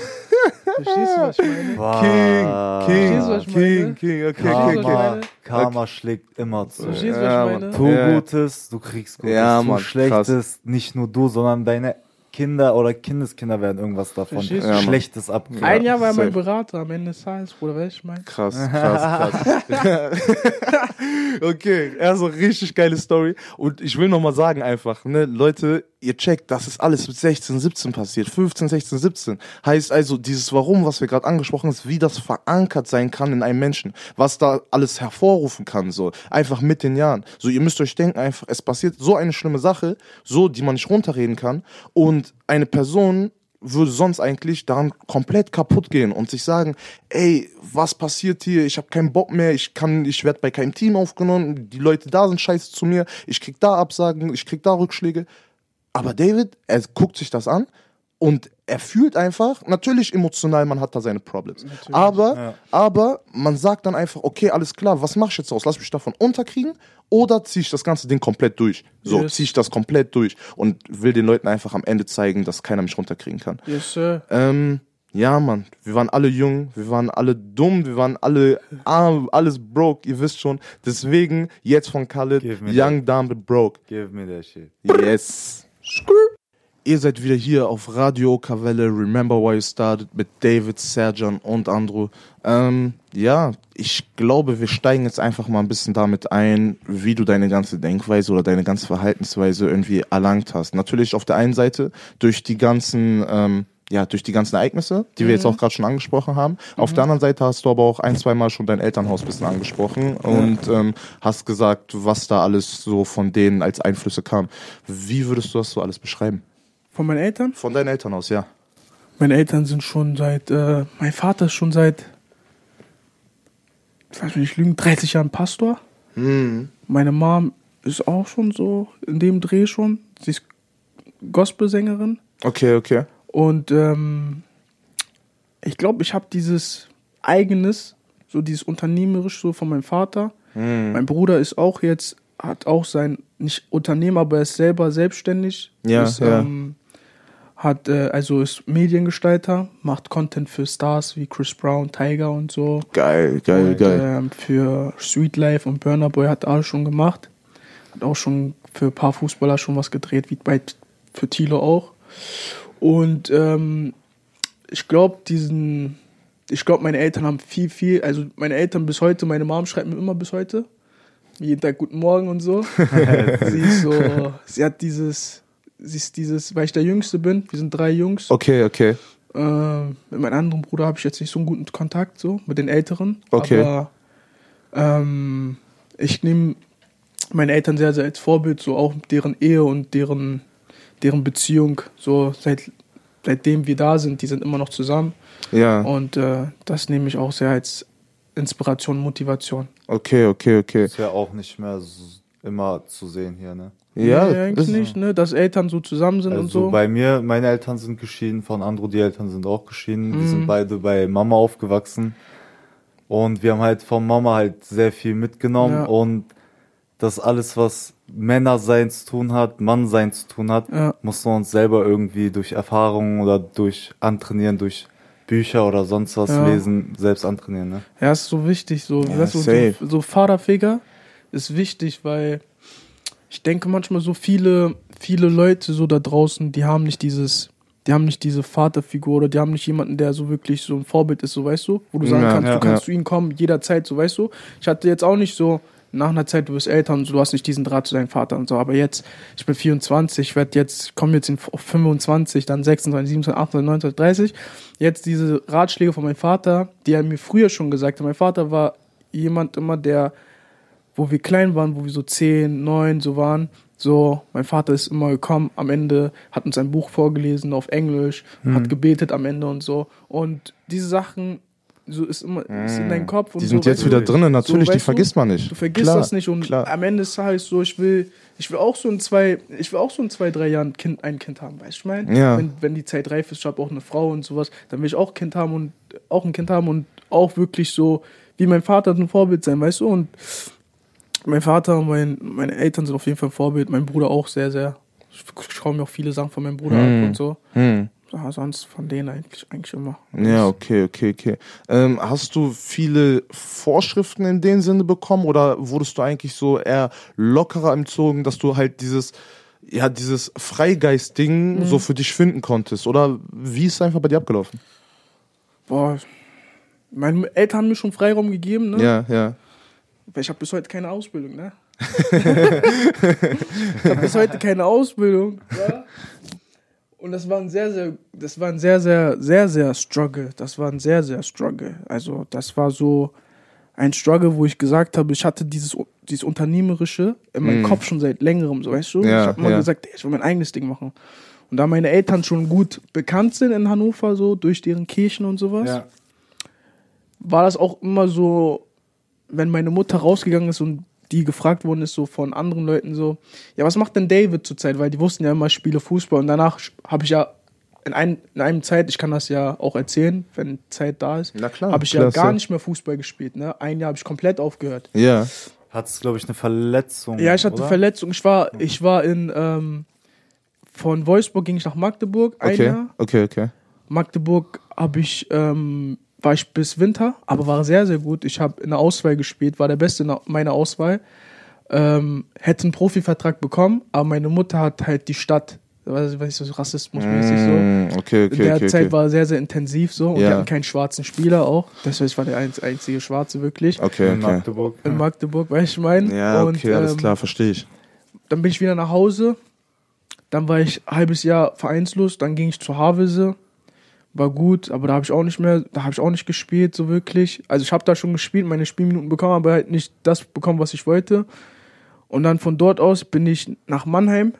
Verstehst du, was ich meine? Wow. King, Verstehst du, was ich meine? King, King, okay, ich okay. Karma? Karma schlägt immer zu. Verstehst du, Ja, was ich meine? Tu Ja. Gutes, du kriegst Gutes. Ja, tu Mann, Schlechtes, nicht nur du, sondern deine Kinder oder Kindeskinder werden irgendwas davon? Ja. Schlechtes abkriegen. Ein Jahr war er mein. Berater am Ende des Tages, Bruder, weißt du, ich meine? Krass, (laughs) krass, krass. (laughs) okay, also richtig geile Story. Und ich will nochmal sagen einfach, ne, Leute, ihr checkt, das ist alles mit 16, 17 passiert. 15, 16, 17. Heißt also, dieses Warum, was wir gerade angesprochen haben, wie das verankert sein kann in einem Menschen. Was da alles hervorrufen kann, so. Einfach mit den Jahren. So, ihr müsst euch denken, einfach, es passiert so eine schlimme Sache, so, die man nicht runterreden kann. Und eine Person würde sonst eigentlich daran komplett kaputt gehen und sich sagen, ey, was passiert hier? Ich habe keinen Bock mehr, ich kann, ich werde bei keinem Team aufgenommen, die Leute da sind scheiße zu mir, ich krieg da Absagen, ich krieg da Rückschläge. Aber David, er guckt sich das an und er fühlt einfach, natürlich emotional, man hat da seine Problems. Aber, aber man sagt dann einfach, okay, alles klar, was mach ich jetzt aus? Lass mich davon unterkriegen oder ziehe ich das ganze Ding komplett durch? So, Yes. ziehe ich das komplett durch und will den Leuten einfach am Ende zeigen, dass keiner mich runterkriegen kann. Yes, sir. Ähm, ja, Mann, wir waren alle jung, wir waren alle dumm, wir waren alle arm, alles broke, ihr wisst schon. Deswegen jetzt von Khaled, Young Dumb Broke. Give me that shit. Yes. Ihr seid wieder hier auf Radio Okavelle, Remember Why You Started mit David, Serjan und Andrew. Ähm, ja, ich glaube, wir steigen jetzt einfach mal ein bisschen damit ein, wie du deine ganze Denkweise oder deine ganze Verhaltensweise irgendwie erlangt hast. Natürlich auf der einen Seite durch die ganzen ähm, ja, durch die ganzen Ereignisse, die wir jetzt auch gerade schon angesprochen haben. Auf der anderen Seite hast du aber auch ein, zwei Mal schon dein Elternhaus ein bisschen angesprochen und ähm, hast gesagt, was da alles so von denen als Einflüsse kam. Wie würdest du das so alles beschreiben? Von meinen Eltern? Von deinem Elternhaus, ja. Meine Eltern sind schon seit, äh, mein Vater ist schon seit, ich weiß nicht, lügen, 30 Jahren Pastor. Mhm. Meine Mom ist auch schon so in dem Dreh schon. Sie ist Gospelsängerin. Okay, okay. Und ähm, ich glaube, ich habe dieses eigenes, so dieses unternehmerisch so von meinem Vater. Mein Bruder ist auch jetzt, hat auch sein, nicht Unternehmen, aber er ist selber selbstständig. Ja, ist, ja. Ähm, hat, äh, also ist Mediengestalter, macht Content für Stars wie Chris Brown, Tiger und so. Geil, geil, und, geil. Ähm, für Sweet Life und Burner Boy hat er alles schon gemacht. Hat auch schon für ein paar Fußballer schon was gedreht, wie bei für Thilo auch. Und ähm, ich glaube, diesen, ich glaube, meine Eltern haben viel, viel, also meine Eltern bis heute, meine Mom schreibt mir immer bis heute, jeden Tag Guten Morgen und so. (laughs) sie ist so, sie hat dieses, sie ist dieses, weil ich der Jüngste bin, wir sind drei Jungs. Okay, okay. Äh, mit meinem anderen Bruder habe ich jetzt nicht so einen guten Kontakt, so mit den Älteren. Okay. Aber ähm, ich nehme meine Eltern sehr, sehr als Vorbild, so auch deren Ehe und deren, deren Beziehung. So seit, seitdem wir da sind, die sind immer noch zusammen. Ja. Und äh, das nehme ich auch sehr als Inspiration, Motivation. Okay, okay, okay. Ist ja auch nicht mehr so immer zu sehen hier, ne? Ja, nee, eigentlich nicht, ne? Dass Eltern so zusammen sind Also und so. bei mir, meine Eltern sind geschieden, von Andro, die Eltern sind auch geschieden. Wir Mhm. sind beide bei Mama aufgewachsen. Und wir haben halt von Mama halt sehr viel mitgenommen. Ja. Und das alles, was Männersein zu tun hat, Mannsein zu tun hat, Ja. mussten wir uns selber irgendwie durch Erfahrungen oder durch Antrainieren, durch Bücher oder sonst was Ja. lesen, selbst antrainieren, ne? Ja, ist so wichtig. So, Ja, weißt du, so, so Vaterfigur ist wichtig, weil ich denke manchmal so viele, viele Leute so da draußen, die haben nicht dieses, die haben nicht diese Vaterfigur oder die haben nicht jemanden, der so wirklich so ein Vorbild ist, so weißt du, wo du sagen Ja, kannst, ja, du kannst ja. zu ihnen kommen jederzeit, so weißt du. Ich hatte jetzt auch nicht so nach einer Zeit, du bist älter und du hast nicht diesen Draht zu deinem Vater und so. Aber jetzt, ich bin 24, ich werde jetzt, komme jetzt in, auf 25, dann 26, 27, 28, 29, 30. Jetzt diese Ratschläge von meinem Vater, die er mir früher schon gesagt hat. Mein Vater war jemand immer, der, wo wir klein waren, wo wir so 10, 9 so waren, so, mein Vater ist immer gekommen, am Ende hat uns ein Buch vorgelesen auf Englisch, hat gebetet am Ende und so. Und diese Sachen, so ist immer ist in deinem Kopf. Und Die so, sind jetzt weißt du, wieder drinnen, natürlich, so, die vergisst man nicht. Du vergisst Klar, das nicht und klar. am Ende ist halt so, ich will, ich will auch so in zwei, ich will auch so in zwei, drei Jahren kind, ein Kind haben, weißt du, ich meine? Ja. Wenn, wenn die Zeit reif ist, ich habe auch eine Frau und sowas, dann will ich auch ein Kind haben und auch ein Kind haben und auch wirklich so wie mein Vater ein Vorbild sein, weißt du? Und mein Vater und mein, meine Eltern sind auf jeden Fall ein Vorbild, mein Bruder auch sehr, sehr. Ich schaue mir auch viele Sachen von meinem Bruder Hm. ab und so. Hm. Ja, sonst von denen eigentlich, eigentlich immer. Ja, okay, okay, okay. Ähm, hast du viele Vorschriften in dem Sinne bekommen oder wurdest du eigentlich so eher lockerer entzogen, dass du halt dieses, ja, dieses Freigeist-Ding Mhm. so für dich finden konntest? Oder wie ist es einfach bei dir abgelaufen? Boah, meine Eltern haben mir schon Freiraum gegeben, ne? Ja, ja. Weil ich habe bis heute keine Ausbildung, ne? (laughs) ich habe bis heute keine Ausbildung. Ja? Und das war ein sehr, sehr, das war ein sehr, sehr, sehr, sehr Struggle. Das war ein sehr, sehr Struggle. Also das war so ein Struggle, wo ich gesagt habe, ich hatte dieses, dieses Unternehmerische in meinem Kopf schon seit längerem, so weißt du? Ja, ich habe immer ja. gesagt, ey, ich will mein eigenes Ding machen. Und da meine Eltern schon gut bekannt sind in Hannover, so durch deren Kirchen und sowas, war das auch immer so, wenn meine Mutter rausgegangen ist und die gefragt worden ist, so von anderen Leuten so, ja, was macht denn David zurzeit? Weil die wussten ja immer, ich spiele Fußball und danach habe ich ja in, ein, in einem Zeit, ich kann das ja auch erzählen, wenn Zeit da ist, Na klar, habe ich ja klasse. gar nicht mehr Fußball gespielt. Ne? Ein Jahr habe ich komplett aufgehört. Ja. Hattest, glaube ich, eine Verletzung. Ja, ich hatte oder? Verletzung. Ich war, ich war in, ähm, von Wolfsburg ging ich nach Magdeburg ein Okay, Jahr. okay, okay. Magdeburg habe ich, ähm, war ich bis Winter, aber war sehr, sehr gut. Ich habe in der Auswahl gespielt, war der Beste in meiner Auswahl. Ähm, hätte einen Profivertrag bekommen, aber meine Mutter hat halt die Stadt, weiß ich so rassismusmäßig so. Mm, okay, In okay, der okay. Zeit okay. war sehr, sehr intensiv so und Ja. die hatten keinen schwarzen Spieler auch. Deswegen war der einz- einzige Schwarze wirklich Okay, In okay. Magdeburg. in Magdeburg, weißt du, ich meine. Ja, Und, okay, alles ähm, klar, verstehe ich. dann bin ich wieder nach Hause. Dann war ich ein halbes Jahr vereinslos. Dann ging ich zu Havelse. War gut, aber da habe ich auch nicht mehr, da habe ich auch nicht gespielt so wirklich. Also ich habe da schon gespielt, meine Spielminuten bekommen, aber halt nicht das bekommen, was ich wollte. Und dann von dort aus bin ich nach Mannheim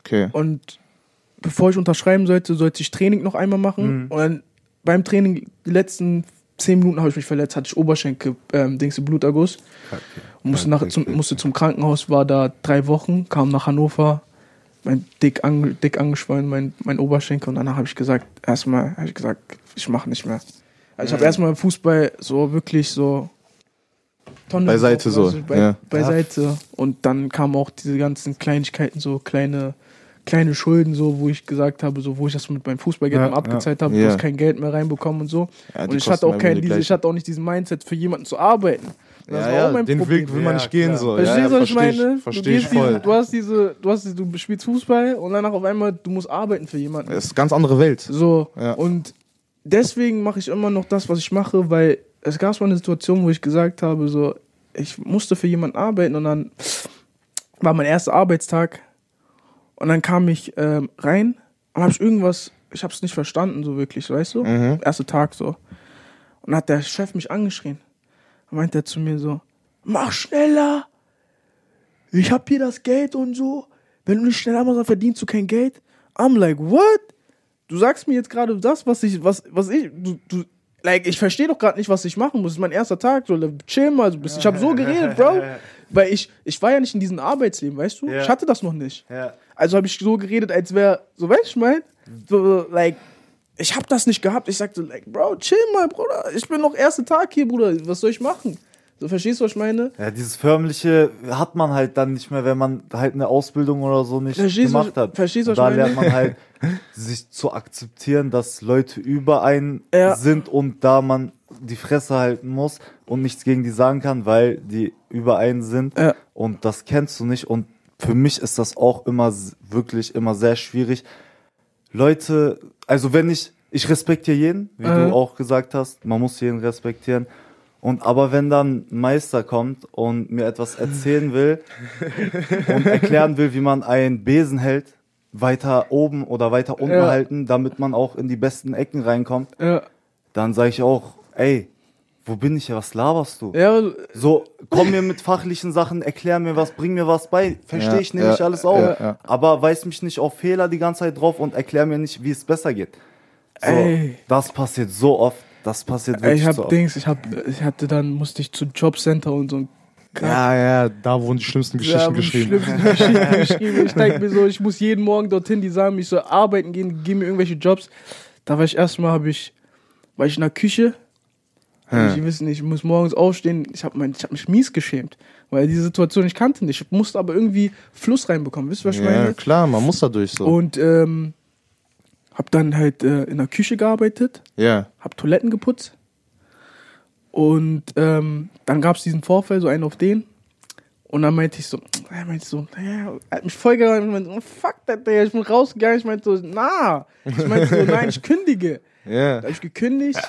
Okay. und bevor ich unterschreiben sollte, sollte ich Training noch einmal machen. Und dann beim Training, die letzten zehn Minuten habe ich mich verletzt, hatte ich Oberschenkel, ähm, Dings, Bluterguss. Und musste, nach, zum, musste zum Krankenhaus, war da drei Wochen, kam nach Hannover, mein dick, ange, dick angeschwollen, mein, mein Oberschenkel. Und danach habe ich gesagt, erstmal, habe ich gesagt, ich mache nicht mehr. Also ich habe erstmal Fußball so wirklich so Tonne Beiseite so, also bei, ja. Beiseite. Und dann kamen auch diese ganzen Kleinigkeiten, so kleine, kleine Schulden, so, wo ich gesagt habe, so, wo ich das mit meinem Fußballgeld Ja, abgezahlt habe, ja. du hast kein Geld mehr reinbekommen und so. Ja, und ich hatte auch kein, diese, ich hatte auch nicht diesen Mindset, für jemanden zu arbeiten. Das ja, war ja, auch mein den Problem. Weg will man nicht gehen klar. so. Verstehst du, was ich meine? Verstehe ich voll. Diese, du hast diese, du hast diese, du spielst Fußball und danach auf einmal, du musst arbeiten für jemanden. Es ist eine ganz andere Welt. So, Ja. und deswegen mache ich immer noch das, was ich mache, weil es gab mal eine Situation, wo ich gesagt habe, so, ich musste für jemanden arbeiten und dann war mein erster Arbeitstag und dann kam ich ähm, rein und habe ich irgendwas, ich habe es nicht verstanden, so wirklich, weißt du? Mhm. Erster Tag so. Und dann hat der Chef mich angeschrien. Dann meinte er zu mir so, mach schneller, ich hab hier das Geld und so. Wenn du nicht schneller machst, dann verdienst du kein Geld. I'm like, what? Du sagst mir jetzt gerade das, was ich, was, was ich, du, du, like, ich verstehe doch gerade nicht, was ich machen muss. Das ist mein erster Tag, so, chill mal, so ein bisschen. Ich habe so geredet, Bro. (laughs) Weil ich, ich war ja nicht in diesem Arbeitsleben, weißt du? Ja. Ich hatte das noch nicht. Ja. Also habe ich so geredet, als wäre, so weißt du, ich mein? So, like, ich habe das nicht gehabt. Ich sagte, like, Bro, chill mal, Bruder. Ich bin noch erster Tag hier, Bruder. Was soll ich machen? So, verstehst du, was ich meine? Ja, dieses förmliche hat man halt dann nicht mehr, wenn man halt eine Ausbildung oder so nicht Verstehst du, gemacht hat. verstehst du, was da ich meine? lernt man (laughs) halt, sich zu akzeptieren, dass Leute über einen Ja. sind und da man die Fresse halten muss und nichts gegen die sagen kann, weil die über einen sind. Ja. Und das kennst du nicht. Und für mich ist das auch immer wirklich immer sehr schwierig. Leute, also wenn ich, ich respektiere jeden, wie Äh. du auch gesagt hast, man muss jeden respektieren. Und aber wenn dann ein Meister kommt und mir etwas erzählen will (laughs) und erklären will, wie man einen Besen hält, weiter oben oder weiter unten Ja. halten, damit man auch in die besten Ecken reinkommt, Ja. dann sage ich auch, ey, wo bin ich hier, was laberst du? Ja, So, komm mir mit fachlichen Sachen, erklär mir was, bring mir was bei. Verstehe Ja, ich, nehme ich ja, alles auf. ja, ja. Aber weiß mich nicht auf Fehler die ganze Zeit drauf und erklär mir nicht, wie es besser geht. So, Ey. das passiert so oft. Das passiert wirklich ich hab so oft. Dings, ich hab, ich hatte dann, musste ich zu Jobcenter und so ein Ja, ja, da wurden die schlimmsten Geschichten Ja, geschrieben. schlimmsten (laughs) Geschichten geschrieben. Ich denke mir so, ich muss jeden Morgen dorthin, die sagen, ich soll arbeiten gehen, geben mir irgendwelche Jobs. Da war ich erstmal, habe ich, war ich in der Küche. Hm. Ich wissen ich muss morgens aufstehen. Ich habe hab mich mies geschämt, weil diese Situation ich kannte nicht. Ich musste aber irgendwie Fluss reinbekommen. Wisst ihr, was ich Ja, meine? klar, man muss da durch so. Und ähm, habe dann halt äh, in der Küche gearbeitet, Ja. habe Toiletten geputzt. Und ähm, dann gab es diesen Vorfall, so einen auf den. Und dann meinte ich so, (tsk) er meinte so, naja, er hat mich voll gerannt und meinte, so, fuck that, Digga, ich bin rausgegangen. Ich meinte so, na. Ich meinte so, nein, ich kündige. Ja. Da habe ich gekündigt.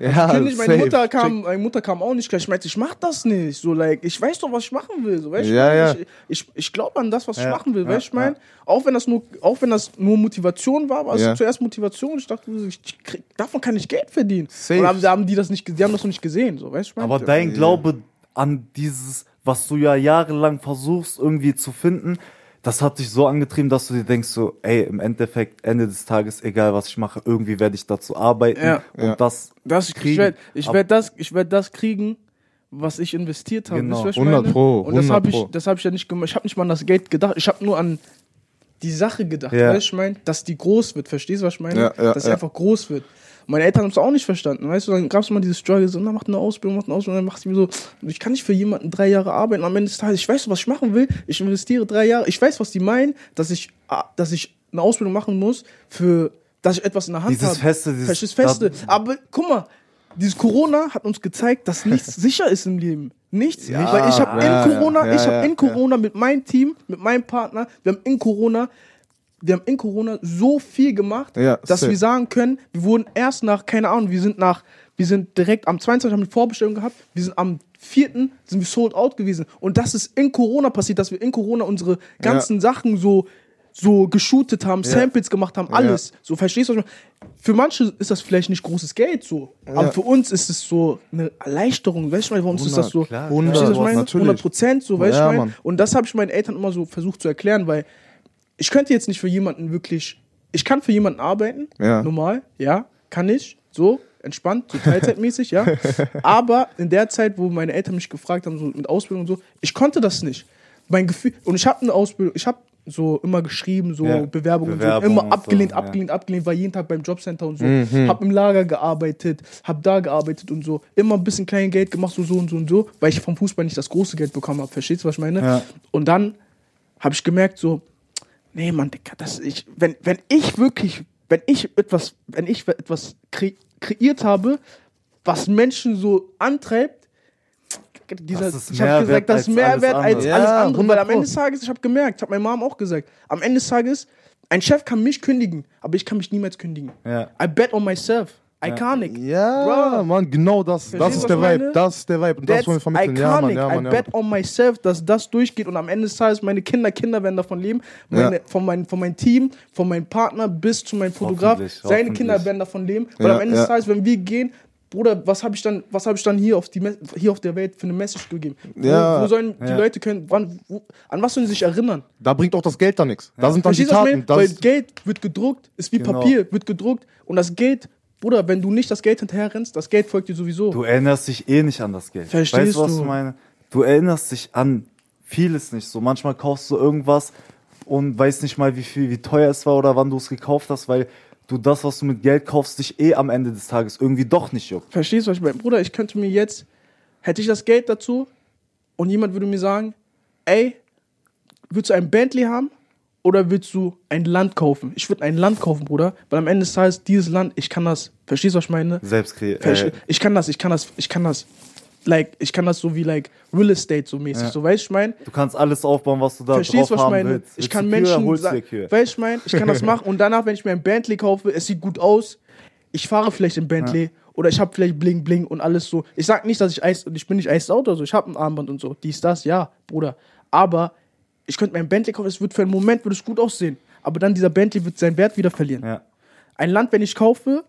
Ja gekündigt. Meine. Mutter kam, meine Mutter kam auch nicht gleich. Ich meinte, ich mach das nicht. So, like, ich weiß doch, was ich machen will. So, weißt Ja, ja. ich, ich, ich glaube an das, was ich Ja, machen will. ja, weißt du, ich meine? Auch wenn das nur, auch wenn das nur Motivation war, war es Ja. zuerst Motivation. Ich dachte, ich krieg, davon kann ich Geld verdienen. Safe. Und haben, haben die das nicht, die haben das noch nicht gesehen. So, weißt ich? Aber dein Glaube an dieses, was du ja jahrelang versuchst irgendwie zu finden, das hat dich so angetrieben, dass du dir denkst so, ey, im Endeffekt, Ende des Tages, egal was ich mache, irgendwie werde ich dazu arbeiten Ja. und Ja. das Das, ich kriegen. werde ich werd das, ich werd das kriegen, was ich investiert habe. Genau. Wisst ihr, was ich 100 meine? Pro, Und das 100 habe ich, das hab ich ja nicht gemacht. Ich habe nicht mal an das Geld gedacht. Ich habe nur an die Sache gedacht. Ja. Weißt du, ich meine? Dass die groß wird. Verstehst du, was ich meine? Ja, ja, Dass sie ja. einfach groß wird. Meine Eltern haben es auch nicht verstanden. Weißt du, dann gab es mal dieses Struggle, so, na, mach eine Ausbildung, mach eine Ausbildung. Dann macht sie mir so, ich kann nicht für jemanden drei Jahre arbeiten. Am Ende des Tages, ich weiß, was ich machen will. Ich investiere drei Jahre. Ich weiß, was die meinen, dass ich, ah, dass ich eine Ausbildung machen muss, für, dass ich etwas in der Hand Dieses habe. Feste, dieses- du, Feste. Aber guck mal, dieses Corona hat uns gezeigt, dass nichts (laughs) sicher ist im Leben. Nichts. Ja, Weil ich habe ja, in Corona, ja, ich habe in Corona mit meinem Team, mit meinem Partner, wir haben in Corona, wir haben in Corona so viel gemacht, Ja, dass safe. wir sagen können, wir wurden erst nach, keine Ahnung, wir sind nach, wir sind direkt am 22. haben wir Vorbestellung gehabt, wir sind am 4. sind wir sold out gewesen. Und das ist in Corona passiert, dass wir in Corona unsere ganzen Sachen so so geshootet haben, Samples gemacht haben, alles. So, verstehst du? was ich meine? Für manche ist das vielleicht nicht großes Geld so, aber für uns ist es so eine Erleichterung, weißt du, für uns ist das so, klar, klar. verstehst du, was ich meine? Natürlich. 100 Prozent, so, weißt du, Ja, ich meine? Mann. Und das habe ich meinen Eltern immer so versucht zu erklären, weil ich könnte jetzt nicht für jemanden wirklich, ich kann für jemanden arbeiten, Ja. normal, ja, kann ich, so, entspannt, so teilzeitmäßig, ja. (laughs) Aber in der Zeit, wo meine Eltern mich gefragt haben, so mit Ausbildung und so, ich konnte das nicht. Mein Gefühl, und ich habe eine Ausbildung, ich habe so immer geschrieben, so Ja, Bewerbungen und so, Bewerbung immer und so, abgelehnt, ja. abgelehnt, abgelehnt, war jeden Tag beim Jobcenter und so, Mhm. hab im Lager gearbeitet, hab da gearbeitet und so, immer ein bisschen klein Geld gemacht, so, so und so und so, weil ich vom Fußball nicht das große Geld bekommen habe, verstehst du, was ich meine? Ja. Und dann habe ich gemerkt, so, nee, Mann, Digga, das ich, wenn, wenn ich wirklich, wenn ich etwas, wenn ich etwas kre kreiert habe, was Menschen so antreibt, dieser, Das ist ich habe gesagt, das als ist Mehrwert alles als andere. alles Ja, andere, weil am 100 Ende des Tages, ich habe gemerkt, ich habe meiner Mom auch gesagt, am Ende des Tages, ein Chef kann mich kündigen, aber ich kann mich niemals kündigen. Ja. I bet on myself. Iconic. Ja, Bro. Mann, genau das. Verstehst Das ist der ich Vibe. meine? Das ist der Vibe. Und das That's wollen wir vermitteln. Ja, Mann, iconic. ja, Mann, I ja, bet on myself, dass das durchgeht und am Ende des Tages meine Kinder, Kinder werden davon leben. Meine, Ja. von, mein, von meinem Team, von meinem Partner bis zu meinem Fotograf. Hoffentlich, Seine hoffentlich. Kinder werden davon leben. Weil Ja, am Ende ja. des Tages, wenn wir gehen, Bruder, was habe ich dann, was habe ich dann hier auf die hier auf der Welt für eine Message gegeben? Ja. Wo, wo sollen die Ja. Leute können, wann, wo, an was sollen sie sich erinnern? Da bringt auch das Geld dann nichts. Da sind dann die Verstehst ich Taten. meine? Weil Das, Geld wird gedruckt, ist wie Genau. Papier, wird gedruckt und das Geld, Bruder, wenn du nicht das Geld hinterher rennst, das Geld folgt dir sowieso. Du erinnerst dich eh nicht an das Geld. Verstehst weißt du, was du? ich meine? Du erinnerst dich an vieles nicht so. Manchmal kaufst du irgendwas und weißt nicht mal, wie viel, wie teuer es war oder wann du es gekauft hast, weil du das, was du mit Geld kaufst, dich eh am Ende des Tages irgendwie doch nicht juckt. Verstehst du, was ich meine? Bruder, ich könnte mir jetzt, hätte ich das Geld dazu und jemand würde mir sagen, ey, willst du ein Bentley haben oder willst du ein Land kaufen? Ich würde ein Land kaufen, Bruder, weil am Ende des Tages dieses Land, ich kann das, verstehst du, was ich meine? Selbst kre- Verste- äh, ich kann das, ich kann das, ich kann das, like, ich kann das so wie, like, Real Estate so mäßig, Ja. so, weißt du, ich meine? Du kannst alles aufbauen, was du da Verstehst drauf du, was ich haben meine? willst. Ich Willst kann Menschen weißt du, ich meine, ich kann das machen und danach, wenn ich mir ein Bentley kaufe, es sieht gut aus, ich fahre vielleicht im Bentley oder ich habe vielleicht Bling Bling und alles so. Ich sag nicht, dass ich Eis, ich bin nicht Eis oder so, ich habe ein Armband und so, dies, das, ja, Bruder. Aber ich könnte mir ein Bentley kaufen, es wird für einen Moment würde es gut aussehen, aber dann dieser Bentley wird seinen Wert wieder verlieren. Ja. Ein Land, wenn ich kaufe,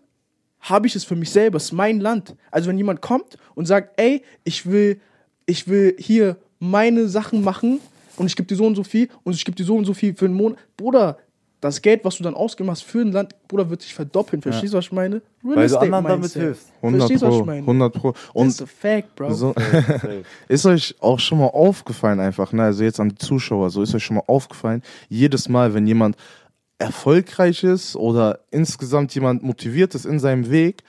habe ich es für mich selber. Es ist mein Land. Also wenn jemand kommt und sagt, ey, ich will, ich will hier meine Sachen machen und ich gebe dir so und so viel und ich gebe dir so und so viel für einen Monat. Bruder, das Geld, was du dann ausgegeben hast für ein Land, Bruder, wird sich verdoppeln. Verstehst du, was ich meine? Real Weil du Estate anderen damit hilfst. 100 Verstehst du, was ich meine? 100 Pro. That's Und a fact, Bro. so, (laughs) ist euch auch schon mal aufgefallen einfach, ne, also jetzt an die Zuschauer, so ist euch schon mal aufgefallen, jedes Mal, wenn jemand erfolgreich ist oder insgesamt jemand motiviert ist in seinem Weg,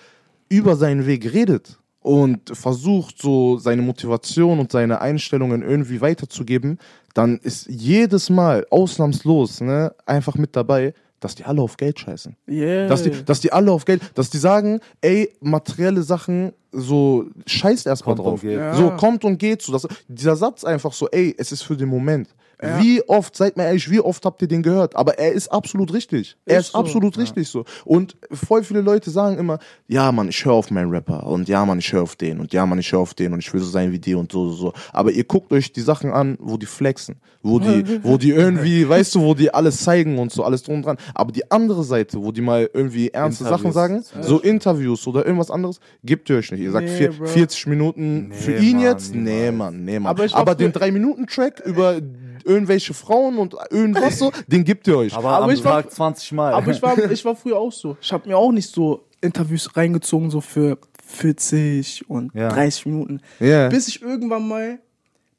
über seinen Weg redet und versucht so seine Motivation und seine Einstellungen irgendwie weiterzugeben, dann ist jedes Mal ausnahmslos ne, einfach mit dabei, dass die alle auf Geld scheißen. yeah. Dass die, dass die alle auf Geld, dass die sagen, ey, materielle Sachen, so scheißt erstmal drauf. geht. Ja. So kommt und geht so. Das, dieser Satz einfach so, ey, es ist für den Moment. Ja. Wie oft, seid mir ehrlich, wie oft habt ihr den gehört? Aber er ist absolut richtig. Er Ist ist so. absolut richtig so. Und voll viele Leute sagen immer, ja, Mann, ich höre auf meinen Rapper und ja, Mann, ich höre auf den und ja, Mann, ich höre auf den und ich will so sein wie die und so, so, so. Aber ihr guckt euch die Sachen an, wo die flexen, wo die, (laughs) wo die irgendwie, weißt du, wo die alles zeigen und so, alles drum und dran. Aber die andere Seite, wo die mal irgendwie ernste Sachen Interviews. sagen, so Interviews oder irgendwas anderes, gibt ihr euch nicht. Ihr sagt Nee, vier, Bro. 40 Minuten Nee, für ihn Mann, jetzt? Nee, Mann, nee, Mann. Aber Aber, ich war den früher- 3-Minuten-Track über irgendwelche Frauen und irgendwas so, den gibt ihr euch. Aber, Aber am ich war- Tag 20 Mal. Aber ich war, (laughs) ich war früher auch so. Ich habe mir auch nicht so Interviews reingezogen, so für 40 und Ja. 30 Minuten. Ja. Bis ich irgendwann mal,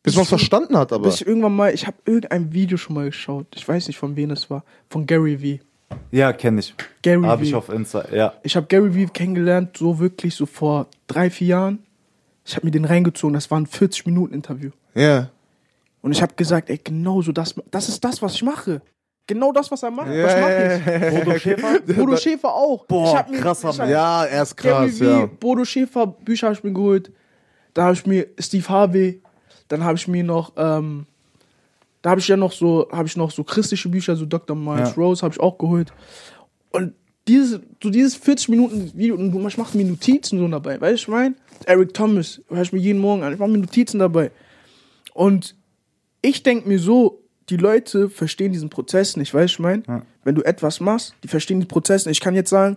Bis man es verstanden hat, aber. bis ich irgendwann mal, ich habe irgendein Video schon mal geschaut. Ich weiß nicht, von wem es war. Von Gary Vee. ja, kenne ich. Gary Habe Vee. ich auf Insta, ja. Ich habe Gary Vee kennengelernt, so wirklich so vor drei, vier Jahren. Ich habe mir den reingezogen, das war ein 40-Minuten-Interview. Ja. Und ich habe gesagt, ey, genau so, das, das ist das, was ich mache. Genau das, was er macht. was Ja, mache ich? Bodo (laughs) Schäfer? Bodo Schäfer auch. Boah, mir, krasser hab, Ja, er ist krass, ja. Bodo Schäfer Bücher habe ich mir geholt. Da habe ich mir Steve Harvey, dann habe ich mir noch, ähm, da habe ich ja noch so, habe ich noch so christliche Bücher, so Dr. Miles Ja. Rose habe ich auch geholt. Und dieses, so dieses 40 Minuten Video, und ich mache mir Notizen so dabei, weißt du, ich meine? Eric Thomas, höre ich mir jeden Morgen an, ich mache mir Notizen dabei. Und ich denke mir so, die Leute verstehen diesen Prozess nicht, weißt du, ich mein? Ja. Wenn du etwas machst, die verstehen den Prozess nicht. Ich kann jetzt sagen,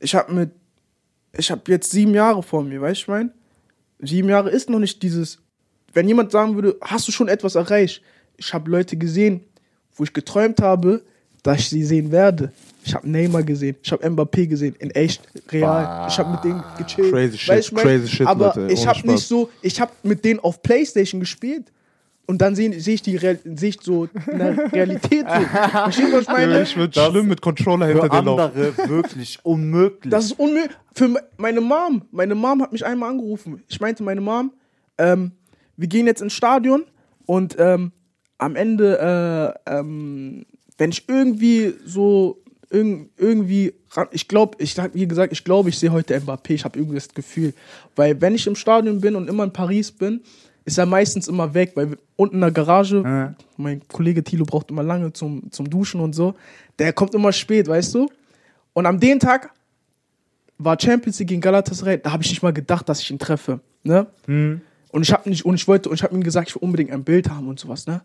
ich habe mit, ich habe jetzt sieben Jahre vor mir, weißt du, ich mein? Sieben Jahre ist noch nicht dieses, wenn jemand sagen würde, hast du schon etwas erreicht? Ich habe Leute gesehen, wo ich geträumt habe, dass ich sie sehen werde. Ich habe Neymar gesehen, ich habe Mbappé gesehen, in echt, real. Bah. ich habe mit denen gechillt. Crazy shit, Weißt ich mein? crazy shit, Aber Leute, ich habe nicht so, ich habe mit denen auf Playstation gespielt. Und dann sehe seh ich die Real, seh ich so in der Realität so. Verstehst du, was ich meine? Ich würde schlimm mit Controller hinter dir laufen. andere wirklich unmöglich. Das ist unmöglich. Für me- meine Mom, meine Mom hat mich einmal angerufen. Ich meinte, meine Mom, ähm, wir gehen jetzt ins Stadion und ähm, am Ende, äh, ähm, wenn ich irgendwie so irg irgendwie, ich glaube, ich hab wie gesagt, ich glaube, ich sehe heute Mbappé. Ich habe irgendwie das Gefühl, weil wenn ich im Stadion bin und immer in Paris bin, ist er meistens immer weg, weil unten in der Garage, Ja. mein Kollege Thilo braucht immer lange zum, zum Duschen und so, der kommt immer spät, weißt du? Und am den Tag war Champions League gegen Galatasaray, da habe ich nicht mal gedacht, dass ich ihn treffe, ne? Und ich habe nicht und ich wollte und ich habe ihm gesagt, ich will unbedingt ein Bild haben und sowas, ne?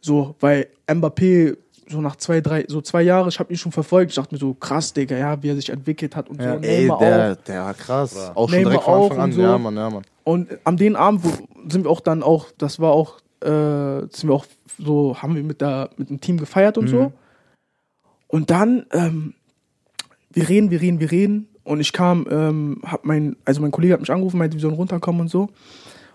So, weil Mbappé so nach zwei, drei, so zwei Jahre, ich habe ihn schon verfolgt, ich dachte mir so krass, Digga, ja, wie er sich entwickelt hat und Ja. so. Ey, Neymar der, auch. der war krass. Auch schon direkt von Anfang an. und so. Ja, Mann, ja, Mann. Und am den Abend wo, sind wir auch dann auch, das war auch, äh, sind wir auch so, haben wir mit der mit dem Team gefeiert und so. Und dann, ähm, wir reden, wir reden, wir reden. Und ich kam, ähm, hab mein, also mein Kollege hat mich angerufen, meinte, wir sollen runterkommen und so.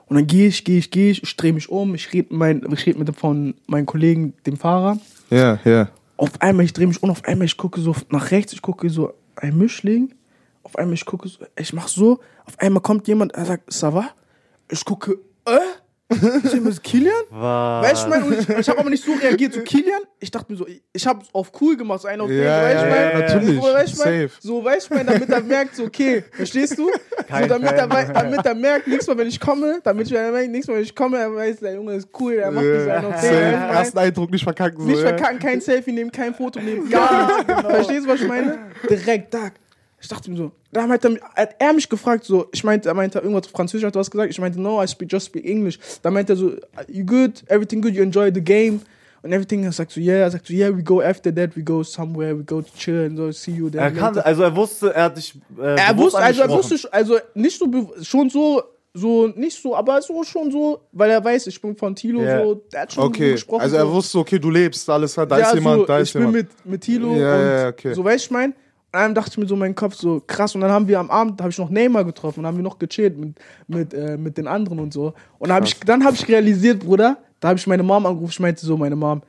Und dann gehe ich, gehe ich, gehe ich, ich drehe mich um, ich rede mein, ich red mit dem von meinem Kollegen, dem Fahrer. Ja, ja. Auf einmal, ich drehe mich um, auf einmal, ich gucke so nach rechts, ich gucke so ein Mischling. Auf einmal, ich gucke so, ich mach so, auf einmal kommt jemand, er sagt, ça va? Ich gucke? Ich sag mir, Kilian? Was? Weißt du, ich meine, und ich, ich habe aber nicht so reagiert, so Kilian. Ich dachte mir so, ich, habe auf cool gemacht, so einen auf den, Ja, weißt du, ja, mein, natürlich, So, weißt du, mein, safe. so, weißt du, mein, damit er (laughs) merkt, so, okay, verstehst du? Kein so, damit, er, Fan. wei- damit er merkt, nächstes Mal, wenn ich komme, damit er merkt, nächstes Mal, wenn ich komme, er weiß, der Junge ist cool, er macht Ja, das einen auf den, weißt mein? Ersten Eindruck nicht verkacken. So, Nicht ja. verkacken, kein Selfie nehmen, kein Foto nehmen, gar nichts. (laughs) Verstehst du, was ich meine? Direkt, da. Ich dachte mir so, da hat er, hat er mich gefragt, so, ich meinte, er meinte irgendwas auf Französisch, hat er was gesagt. Ich meinte, no, I speak, just speak English. Da meinte er so, you good, everything good, you enjoy the game. Und everything, er sagt so, yeah, er sagt so, yeah, we go after that, we go somewhere, we go to chill and so, see you there. Er kann, also er wusste, er hat dich. Äh, er wusste, also er wusste, also nicht so, schon so, so, nicht so, aber so schon so, weil er weiß, ich bin von Tilo, Ja. so, der hat schon so Okay, gesprochen. also er so. wusste, okay, du lebst, alles da ist ja, jemand, so, da ist ich bin jemand. mit, mit Tilo Ja, und ja, okay. so, weißt du, ich mein? Und dann dachte ich mir so in meinem Kopf so, krass, und dann haben wir am Abend, habe ich noch Neymar getroffen und haben wir noch gechillt mit, mit, äh, mit den anderen und so. Und hab ich, dann habe ich realisiert, Bruder, da habe ich meine Mom angerufen, ich meinte so, meine Mom,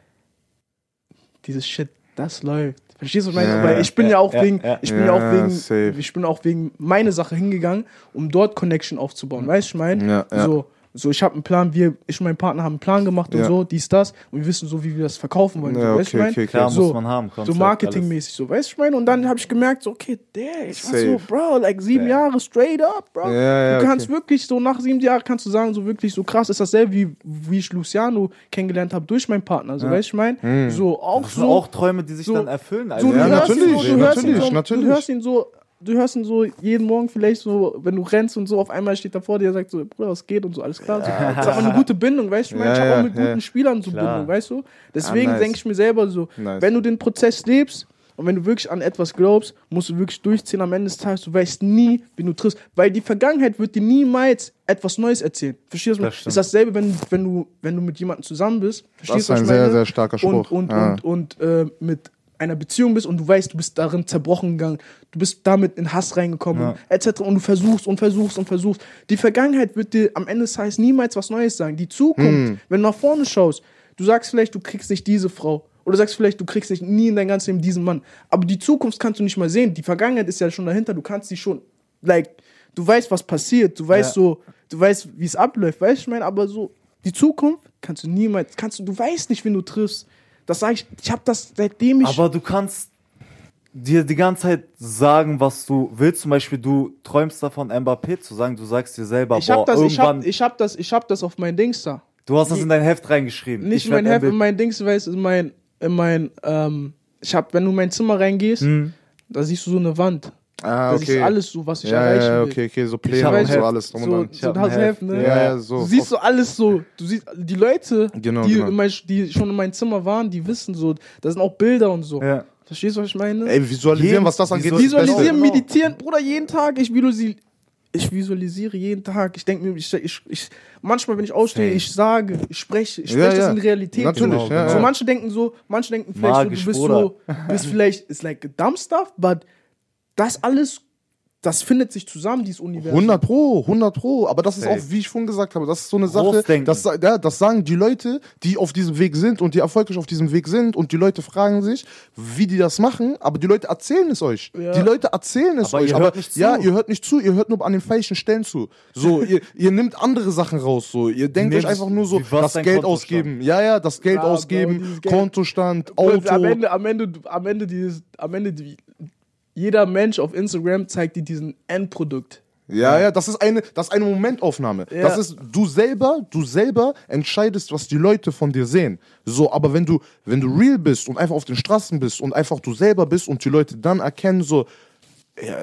dieses Shit, das läuft. Verstehst du, was ich meine? Ja, Weil ich bin ja, ja, auch ja, wegen, ich bin ja auch wegen, safe. ich bin auch wegen meine Sache hingegangen, um dort Connection aufzubauen. Weißt du, ich meine? Ja, ja. So, so, ich habe einen Plan, wir, ich und mein Partner haben einen Plan gemacht und Ja. so, dies, das, und wir wissen so, wie wir das verkaufen wollen. Ja, so, weißt du, okay, ich mein? okay, Klar, so, muss man haben. so Konzept, marketingmäßig so, weißt du, ich meine? Und dann habe ich gemerkt, so, okay, der, ich war so. Bro, like sieben Ja. Jahre straight up, Bro. Ja, ja, du kannst okay. wirklich so, nach sieben Jahren kannst du sagen, so wirklich so krass ist dasselbe, wie, wie ich Luciano kennengelernt habe durch meinen Partner, so, weißt du, ich meine? So, auch Das sind so. auch Träume, die sich so- dann erfüllen. So, Also, du Ja, natürlich, ihn so, du ihn natürlich, so, natürlich. Du hörst ihn so, du hörst ihn so jeden Morgen vielleicht so, wenn du rennst und so, auf einmal steht er vor dir und sagt so, Bruder, was geht und so, alles klar. So. Das ist aber eine gute Bindung, weißt du? Ich, meine, ich Ja, habe auch ja, mit guten ja. Spielern so Klar. Bindung, weißt du? Deswegen Ah, nice. denke ich mir selber so, Nice. wenn du den Prozess lebst und wenn du wirklich an etwas glaubst, musst du wirklich durchziehen am Ende des Tages. Du weißt nie, wen du triffst, weil die Vergangenheit wird dir niemals etwas Neues erzählen. Verstehst du? Das Das ist dasselbe, wenn, wenn, du, wenn du mit jemandem zusammen bist. Verstehst ist du, was ein sehr, sehr starker Spruch. Und, und, Ja. und, und äh, mit einer Beziehung bist und du weißt, du bist darin zerbrochen gegangen, du bist damit in Hass reingekommen, Ja. etc. Und du versuchst und versuchst und versuchst. Die Vergangenheit wird dir am Ende des Tages niemals was Neues sagen. Die Zukunft, Hm. wenn du nach vorne schaust, du sagst vielleicht, du kriegst nicht diese Frau. Oder sagst vielleicht, du kriegst nicht nie in dein ganzes Leben diesen Mann. Aber die Zukunft kannst du nicht mal sehen. Die Vergangenheit ist ja schon dahinter. Du kannst sie schon, like, du weißt, was passiert. Du weißt Ja. so, du weißt, wie es abläuft. Weißt du, ich meine, aber so, die Zukunft kannst du niemals, kannst du, du weißt nicht, wen du triffst. Das sage ich, ich habe das seitdem ich. Aber du kannst dir die ganze Zeit sagen, was du willst. Zum Beispiel, du träumst davon, Mbappé zu sagen. Du sagst dir selber, ich boah, habe das, ich irgendwann. hab, ich hab das, ich hab das auf mein Dings da. du hast das in dein Heft reingeschrieben. Nicht Ich in mein Heft, in mein Dings, weißt du, in mein, in mein, ähm, ich hab, wenn du in mein Zimmer reingehst, Hm. da siehst du so eine Wand. Ah, Das okay. ist alles so, was ich ja, erreichen ja, will. okay, okay, so Ich Pläne hab und so alles drum und So, dran. So das ein Heft, ne? Ja, ja, so. Du siehst so alles so. Du siehst die Leute, Genau, die, genau. In mein, die schon in meinem Zimmer waren, die wissen so, da sind auch Bilder und so. Ja. Verstehst du, was ich meine? Ey, visualisieren, Jeden- was das angeht, ist das Visualisieren, Beste. meditieren, Bruder, jeden Tag. Ich visualisiere, ich visualisiere jeden Tag. Ich denke mir, ich, ich, ich, manchmal, wenn ich ausstehe, ich sage, ich spreche, ich Ja, spreche das ja. in Realität. Natürlich, Genau, ja, genau. So ja. manche denken so, manche denken vielleicht Magisch, so, du bist Bruder. so, bist vielleicht, it's like dumb stuff, but das alles, das findet sich zusammen, dieses Universum. 100 Pro, 100 Pro. Aber das ist Safe. auch, wie ich vorhin gesagt habe, das ist so eine Sache, Großdenken. das, ja, das sagen die Leute, die auf diesem Weg sind und die erfolgreich auf diesem Weg sind und die Leute fragen sich, wie die das machen, aber die Leute erzählen es euch. Ja. Die Leute erzählen es Aber euch, ihr aber hört nicht zu. ja, ihr hört nicht zu, ihr hört nur an den falschen Stellen zu. So, (laughs) ihr, ihr nehmt andere Sachen raus, so. Ihr denkt nehmt euch einfach nur so, wie was das dein Geld Kontostand. ausgeben. Ja, ja, das Geld Ja, Bro, ausgeben, dieses Geld- Kontostand, Auto. am Ende, am Ende, am Ende dieses, am Ende die, jeder Mensch auf Instagram zeigt dir diesen Endprodukt. Ja, ja, das ist eine, das ist eine Momentaufnahme. Ja. Das ist, du selber, du selber entscheidest, was die Leute von dir sehen. So, aber wenn du, wenn du real bist und einfach auf den Straßen bist und einfach du selber bist und die Leute dann erkennen, so, ja,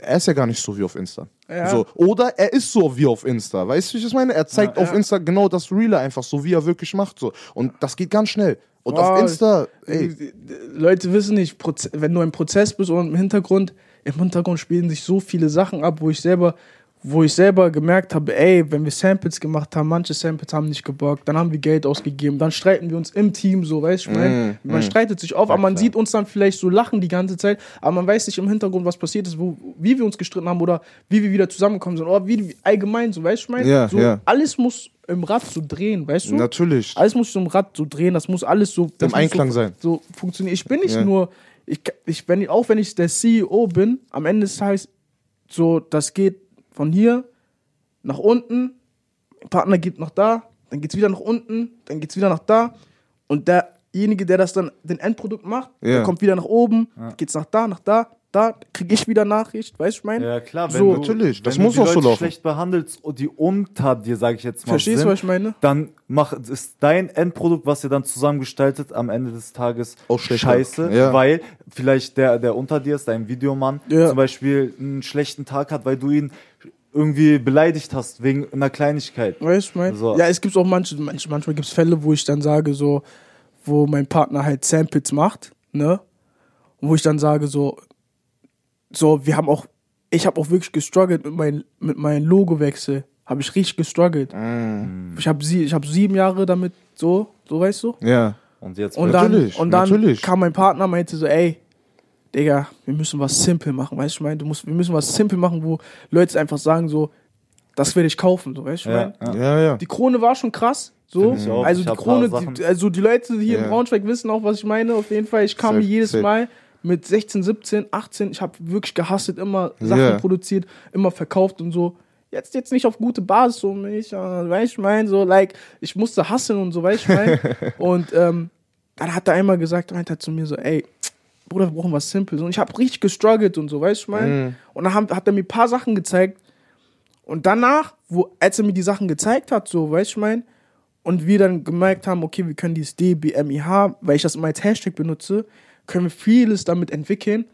er ist ja gar nicht so wie auf Insta. Ja. So, oder er ist so wie auf Insta. Weißt du, wie ich das meine? Er zeigt Ja, auf. Insta genau das Reale einfach so, wie er wirklich macht. So. Und das geht ganz schnell. Und Wow. auf Insta, ey, Leute wissen nicht, wenn du im Prozess bist und im Hintergrund, im Hintergrund spielen sich so viele Sachen ab, wo ich selber, wo ich selber gemerkt habe, ey, wenn wir Samples gemacht haben, manche Samples haben nicht gebockt, dann haben wir Geld ausgegeben, dann streiten wir uns im Team so, weißt du, ich Mm, man streitet sich auf, aber man sieht uns dann vielleicht so lachen die ganze Zeit, aber man weiß nicht im Hintergrund, was passiert ist, wo, wie wir uns gestritten haben oder wie wir wieder zusammengekommen sind oder wie allgemein so, weißt du, ich mein, Ja, so, ja. alles muss im Rad so drehen, weißt du? natürlich. Alles muss im Rad so drehen, das muss alles so muss Einklang so, sein. So funktionieren. Ich bin nicht Ja. nur, ich, ich wenn, auch wenn ich der CEO bin, am Ende des Tages, so, das geht von hier nach unten, mein Partner geht nach da, dann geht's wieder nach unten, dann geht's wieder nach da und derjenige, der das dann den Endprodukt macht, Ja. der kommt wieder nach oben, geht's nach da, nach da, da kriege ich wieder Nachricht, weißt du, ich meine? Ja, klar, wenn So, du, natürlich, das wenn muss du die auch so Leute laufen. schlecht behandelst und die unter dir, sag ich jetzt mal, Verstehst du, sind, was ich meine? dann mach, ist dein Endprodukt, was ihr dann zusammengestaltet, am Ende des Tages Auch scheiße, Ja. weil vielleicht der, der unter dir ist, dein Videomann, Ja. zum Beispiel einen schlechten Tag hat, weil du ihn irgendwie beleidigt hast wegen einer Kleinigkeit. Weißt du, ich mein? So. Ja, es gibt auch manche, manch, manchmal gibt es Fälle, wo ich dann sage, so, wo mein Partner halt Samples macht, ne? Und wo ich dann sage, so, so, wir haben auch, ich habe auch wirklich gestruggelt mit meinem mit meinem Logowechsel. Habe ich richtig gestruggelt. Mm. Ich habe sie, ich habe sieben Jahre damit, so, so weißt du. Ja. Und jetzt Und dann, Natürlich, und dann natürlich. kam mein Partner, meinte so, ey, Digga, wir müssen was simpel machen, weißt du, ich meine, du musst, wir müssen was simpel machen, wo Leute einfach sagen so, das werde ich kaufen, so, weißt du, ich ja, meine. ja. Ja, ja. Die Krone war schon krass. So. Auch. Also Ich die Krone, die, also die Leute hier Ja. in Braunschweig wissen auch, was ich meine. Auf jeden Fall. Ich kam Safe, jedes safe. Mal mit 16, 17, 18. Ich habe wirklich gehasselt, immer Sachen Ja. produziert, immer verkauft und so. Jetzt, jetzt nicht auf gute Basis, so mich, äh, weißt du, ich mein, so, like, ich musste hasseln und so, weißt du, ich mein. (laughs) und ähm, dann hat er einmal gesagt, meinte er zu mir so, ey, Bruder, wir brauchen was Simples. Und ich habe richtig gestruggelt und so, weißt du, ich mein. Mhm. Und dann hat, er mir ein paar Sachen gezeigt. Und danach, wo, als er mir die Sachen gezeigt hat, so, weißt du, ich mein, und wir dann gemerkt haben, okay, wir können dieses DBMIH, weil ich das immer als Hashtag benutze, können wir vieles damit entwickeln.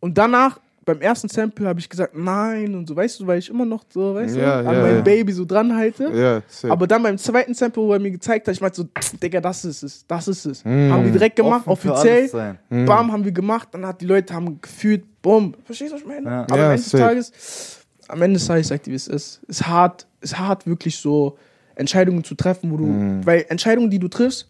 Und danach, beim ersten Sample, habe ich gesagt, nein und so, weißt du, weil ich immer noch so, weißt Ja, du, an ja, meinem ja. Baby so dran halte. Aber dann beim zweiten Sample, wo er mir gezeigt hat, ich meinte so, Digga, das ist es, das ist es. Haben wir direkt gemacht, Offen offiziell. sein. Bam, haben wir gemacht, dann hat die Leute haben gefühlt, bumm. Verstehst du, was ich meine? Aber am Ende des safe. Tages, am Ende des Tages, sagt die, wie es ist. Ist hart, ist hart, wirklich so Entscheidungen zu treffen, wo du, Mhm. weil Entscheidungen, die du triffst,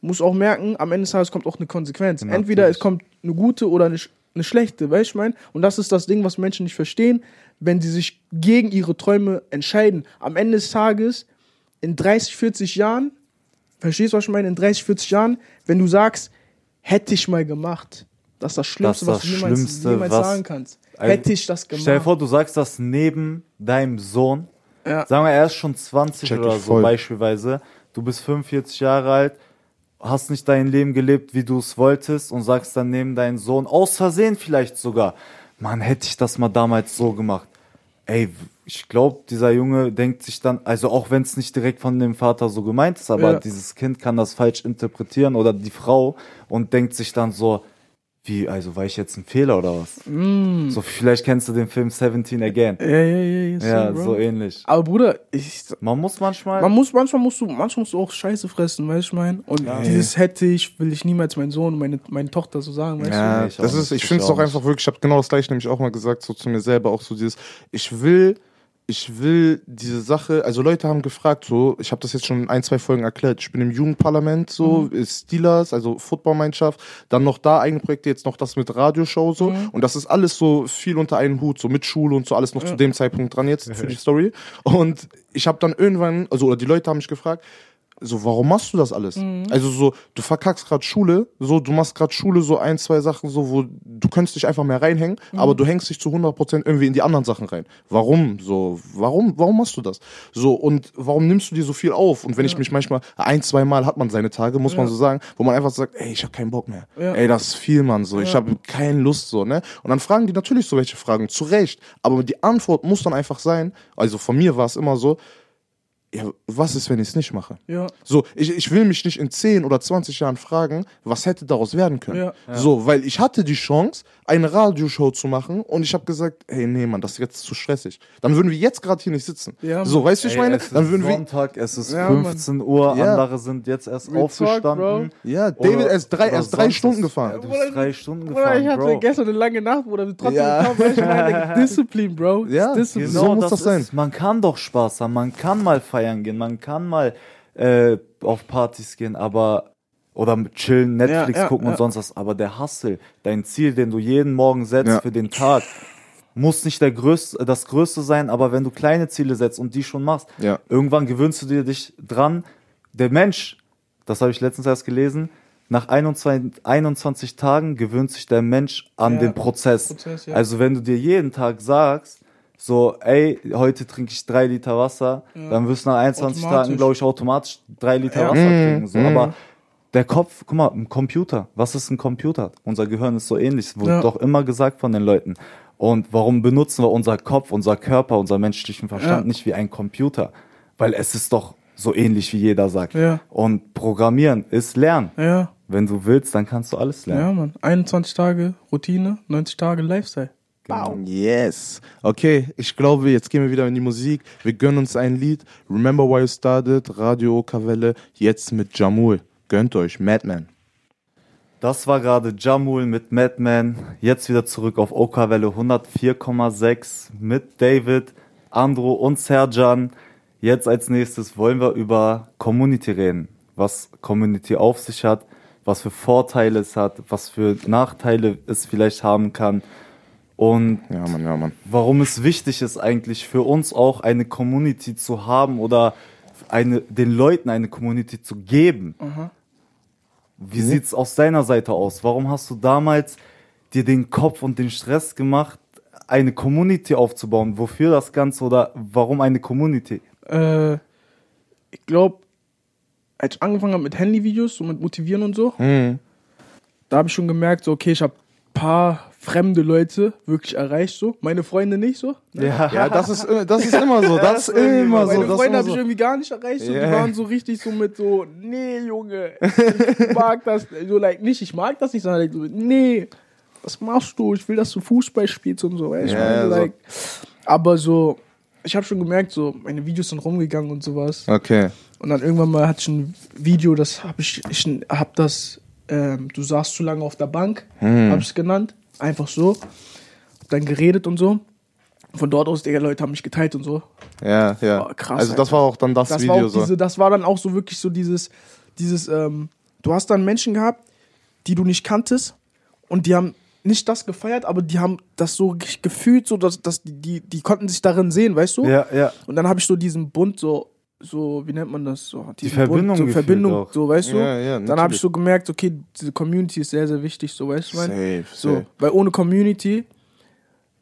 musst auch merken, am Ende des Tages kommt auch eine Konsequenz. Entweder es kommt eine gute oder eine, eine schlechte, weißt du, ich meine? Und das ist das Ding, was Menschen nicht verstehen, wenn sie sich gegen ihre Träume entscheiden. Am Ende des Tages, in 30, 40 Jahren, verstehst du, was ich meine? In 30, 40 Jahren, wenn du sagst, hätte ich mal gemacht, das ist das Schlimmste, Das was ist du das jemals, Schlimmste, jemals was- sagen kannst. Hätte ich das gemacht. Stell dir vor, du sagst das neben deinem Sohn. Ja. Sagen wir, er ist schon 20 Check oder so voll. beispielsweise. Du bist 45 Jahre alt, hast nicht dein Leben gelebt, wie du es wolltest und sagst dann neben deinen Sohn, aus Versehen vielleicht sogar, Mann, hätte ich das mal damals so gemacht. Ey, ich glaube, dieser Junge denkt sich dann, also auch wenn es nicht direkt von dem Vater so gemeint ist, aber Ja. dieses Kind kann das falsch interpretieren oder die Frau und denkt sich dann so, Wie, also war ich jetzt ein Fehler oder was? Mm. So, vielleicht kennst du den Film 17 Again. Ja, ja, ja, Ja, Bro. so ähnlich. Aber Bruder, ich, Man muss manchmal. man muss, manchmal musst du, manchmal musst du auch Scheiße fressen, weißt du, ich mein? Und dieses hätte ich, will ich niemals meinen Sohn, meine, meine Tochter so sagen, weißt Ja, Nee, ich das ist, ich Ich finde es auch auch einfach wirklich, ich habe genau das gleiche nämlich auch mal gesagt, so zu mir selber, auch so dieses, ich will, ich will diese Sache, also Leute haben gefragt, so, ich habe das jetzt schon in ein, zwei Folgen erklärt, ich bin im Jugendparlament, so, Mhm. Steelers, also Footballmannschaft, dann noch da eigene Projekte, jetzt noch das mit Radioshow, so, Mhm. und das ist alles so viel unter einen Hut, so mit Schule und so, alles noch zu dem Zeitpunkt dran jetzt für die Story. Und ich habe dann irgendwann, also, oder die Leute haben mich gefragt, so, warum machst du das alles? Mhm. Also so, du verkackst gerade Schule, so, du machst gerade Schule, so ein, zwei Sachen, so, wo du könntest dich einfach mehr reinhängen, Mhm. aber du hängst dich zu 100% irgendwie in die anderen Sachen rein. Warum? So, warum, warum machst du das? So, und warum nimmst du dir so viel auf? Und wenn ich mich manchmal, ein, zwei Mal hat man seine Tage, muss man so sagen, wo man einfach sagt, ey, ich habe keinen Bock mehr. Ja. Ey, das ist viel, Mann, so, ich habe keine Lust, so, ne? Und dann fragen die natürlich so welche Fragen, zu Recht, aber die Antwort muss dann einfach sein, also von mir war es immer so, ja, was ist, wenn ich es nicht mache? Ja. So, ich, ich will mich nicht in 10 oder 20 Jahren fragen, was hätte daraus werden können. Ja. So, weil ich hatte die Chance, eine Radioshow zu machen und ich habe gesagt, hey, nee, Mann, das ist jetzt zu stressig. Dann würden wir jetzt gerade hier nicht sitzen. Ja, so, weißt du, ich meine? es ist Dann würden wir. Sonntag, es ist Ja, 15 Uhr, Ja. andere sind jetzt erst Real talk, aufgestanden. Ja, David, Oder- er ist drei, er ist drei Stunden ist- gefahren. Ja, du bist drei Stunden Bruder, gefahren, ich hatte Bro. gestern eine lange Nacht, Bruder, wir trotzdem Ja. (laughs) Disziplin, Bro. Ja, Disziplin. so muss das sein. Ist, man kann doch Spaß haben, man kann mal feiern gehen, man kann mal äh, auf Partys gehen, aber oder chillen, Netflix Ja, ja, gucken und sonst was. Aber der Hustle, dein Ziel, den du jeden Morgen setzt für den Tag, muss nicht der größte, das Größte sein, aber wenn du kleine Ziele setzt und die schon machst, Ja. irgendwann gewöhnst du dir dich dran. Der Mensch, das habe ich letztens erst gelesen, nach 21, 21 Tagen gewöhnt sich der Mensch an Ja, den Prozess. Prozess, ja. Also wenn du dir jeden Tag sagst, so, ey, heute trinke ich drei Liter Wasser, dann wirst du nach 21 Automatisch. Tagen, glaube ich, automatisch drei Liter Ja. Wasser Mhm. trinken. So. Aber der Kopf, guck mal, ein Computer, was ist ein Computer? Unser Gehirn ist so ähnlich, es wurde Ja. doch immer gesagt von den Leuten. Und warum benutzen wir unser Kopf, unser Körper, unser menschlichen Verstand Ja. nicht wie ein Computer? Weil es ist doch so ähnlich, wie jeder sagt. Ja. Und Programmieren ist Lernen. Ja, Wenn du willst, dann kannst du alles lernen. ja, Mann. 21 Tage Routine, 90 Tage Lifestyle. Genau. Yes. Okay, ich glaube, jetzt gehen wir wieder in die Musik. Wir gönnen uns ein Lied. Remember Why You Started, Radio Okawelle, jetzt mit Jamul. Gönnt euch, Madman. Das war gerade Jamul mit Madman. Jetzt wieder zurück auf Okawelle 104,6 mit David, Andro und Serjan. Jetzt als nächstes wollen wir über Community reden. Was Community auf sich hat, was für Vorteile es hat, was für Nachteile es vielleicht haben kann. Und Ja, Mann, ja, Mann. warum es wichtig ist eigentlich für uns auch eine Community zu haben oder eine, den Leuten eine Community zu geben. Wie sieht's aus deiner Seite aus? Warum hast du damals dir den Kopf und den Stress gemacht, eine Community aufzubauen? Wofür das Ganze oder warum eine Community? Äh, ich glaube, als ich angefangen habe mit Handyvideos, so mit Motivieren und so, Hm. da habe ich schon gemerkt, so, okay, ich habe paar fremde Leute wirklich erreicht, so. Meine Freunde nicht so. Ja, das ist, das ist immer so. (laughs) Das ist immer so. Meine Das Freunde habe ich so. irgendwie gar nicht erreicht. So. Ja. Die waren so richtig so mit so, nee, Junge, (laughs) ich mag das. So, like, nicht, ich mag das nicht, sondern like, so, nee, was machst du? Ich will, dass du Fußball spielst und so. Weißt? Ich Ja, meine, ja, so. like, Aber so, ich habe schon gemerkt, so, meine Videos sind rumgegangen und sowas. Okay. Und dann irgendwann mal hatte ich ein Video, das habe ich, ich hab das, ähm, du saßt zu lange auf der Bank, Hm. habe ich es genannt. Einfach so. Hab dann geredet und so. Von dort aus, die Leute haben mich geteilt und so. Ja, ja. Oh, krass, also das Alter. war auch dann das, Das Video war, so. diese, das war dann auch so wirklich so dieses, dieses, ähm, du hast dann Menschen gehabt, die du nicht kanntest und die haben nicht das gefeiert, aber die haben das so ge- gefühlt, so dass, dass die, die, die konnten sich darin sehen, weißt du? Ja, ja. Und dann habe ich so diesen Bund so, so, wie nennt man das? So, diesen Verbindung Bund, so Verbindung, auch. so, weißt du? Ja, ja, dann habe ich so gemerkt, okay, diese Community ist sehr, sehr wichtig, so, weißt du, mein? Safe, So, safe. weil ohne Community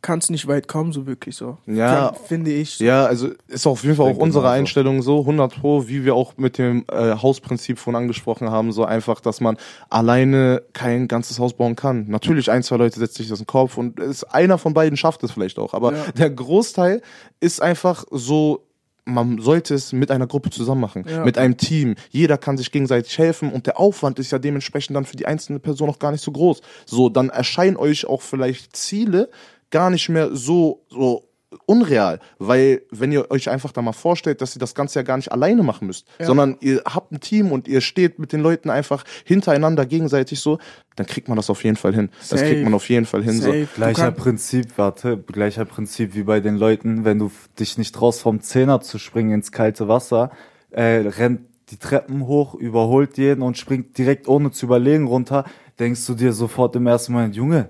kannst nicht weit kommen, so wirklich so. Ja. Finde ich. So. Ja, also ist auf jeden Fall auch denke unsere. Einstellung so, 100 pro, wie wir auch mit dem äh, Hausprinzip von angesprochen haben, so einfach, dass man alleine kein ganzes Haus bauen kann. Natürlich, ein, zwei Leute setzen sich das in den Kopf und ist, einer von beiden schafft es vielleicht auch, aber Ja. der Großteil ist einfach so, man sollte es mit einer Gruppe zusammen machen, Ja. mit einem Team. Jeder kann sich gegenseitig helfen und der Aufwand ist ja dementsprechend dann für die einzelne Person auch gar nicht so groß. So, dann erscheinen euch auch vielleicht Ziele gar nicht mehr so, so unreal, weil wenn ihr euch einfach da mal vorstellt, dass ihr das Ganze ja gar nicht alleine machen müsst, Ja. sondern ihr habt ein Team und ihr steht mit den Leuten einfach hintereinander gegenseitig so, dann kriegt man das auf jeden Fall hin. Das Safe. kriegt man auf jeden Fall hin. So. Safe. Gleicher Prinzip, warte, gleicher Prinzip wie bei den Leuten, wenn du dich nicht traust, vom Zehner zu springen ins kalte Wasser, äh, rennt die Treppen hoch, überholt jeden und springt direkt ohne zu überlegen runter, denkst du dir sofort im ersten Moment, Junge,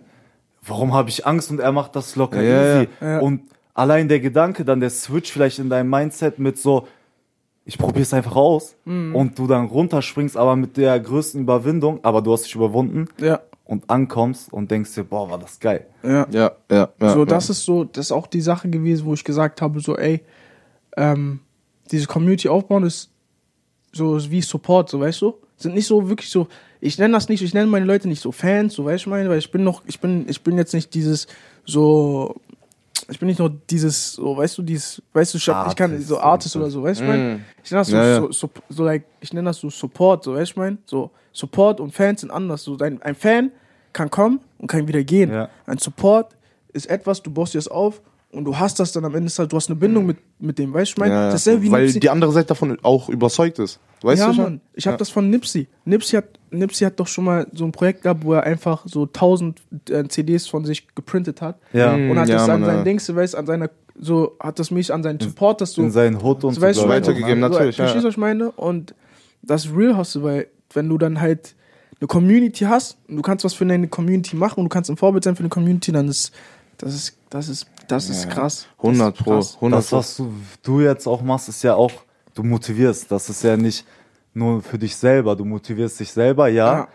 warum habe ich Angst und er macht das locker Ja, easy. ja. Ja. Und allein der Gedanke, dann der Switch vielleicht in deinem Mindset mit so, ich probiere es einfach aus Mhm. und du dann runterspringst, aber mit der größten Überwindung, aber du hast dich überwunden Ja, und ankommst und denkst dir, boah, war das geil. ja. Ja, ja, ja. so, ja. das ist so, das ist auch die Sache gewesen, wo ich gesagt habe, so, ey, ähm, diese Community aufbauen ist so wie Support, so weißt du? Sind nicht so wirklich so, ich nenne das nicht, ich nenne meine Leute nicht so Fans, so weißt du, ich meine, weil ich bin noch, ich bin, ich bin jetzt nicht dieses so, ich bin nicht nur dieses, so, weißt du, dieses, weißt du, ich, hab, ich kann so Artist oder so, weißt du, ich meine, Mm. ich nenne das so, Ja, ja. so, so, so, like, ich nenne das so Support, so, weißt du, ich meine, so Support und Fans sind anders, so, ein, ein Fan kann kommen und kann wieder gehen. Ja. Ein Support ist etwas, du baust dir das auf und du hast das dann am Ende, ist halt, du hast eine Bindung mit, mit dem, weißt du, ich meine, Ja, ja. dasselbe wie Weil Nipsey. die andere Seite davon auch überzeugt ist. Weißt ja, du schon? Mann, ich habe das von Nipsey. Nipsey hat, Nipsey hat doch schon mal so ein Projekt gehabt, wo er einfach so 1000 äh, CDs von sich geprintet hat. Ja. Und hat Ja, das an seinen ja. Dings, du weißt, an seiner, so, hat das mich an seinen Supporters so, in seinen Hut und so, weißt du, so weitergegeben, so, natürlich, Verstehst du, ja. was ich meine? Und das real hast du, weil wenn du dann halt eine Community hast und du kannst was für deine Community machen und du kannst ein Vorbild sein für eine Community, dann ist das ist das ist das ist krass. 100 das ist Pro. krass. 100 Das, was du, du jetzt auch machst, ist ja auch, du motivierst. Das ist ja nicht nur für dich selber. Du motivierst dich selber, ja. Ja.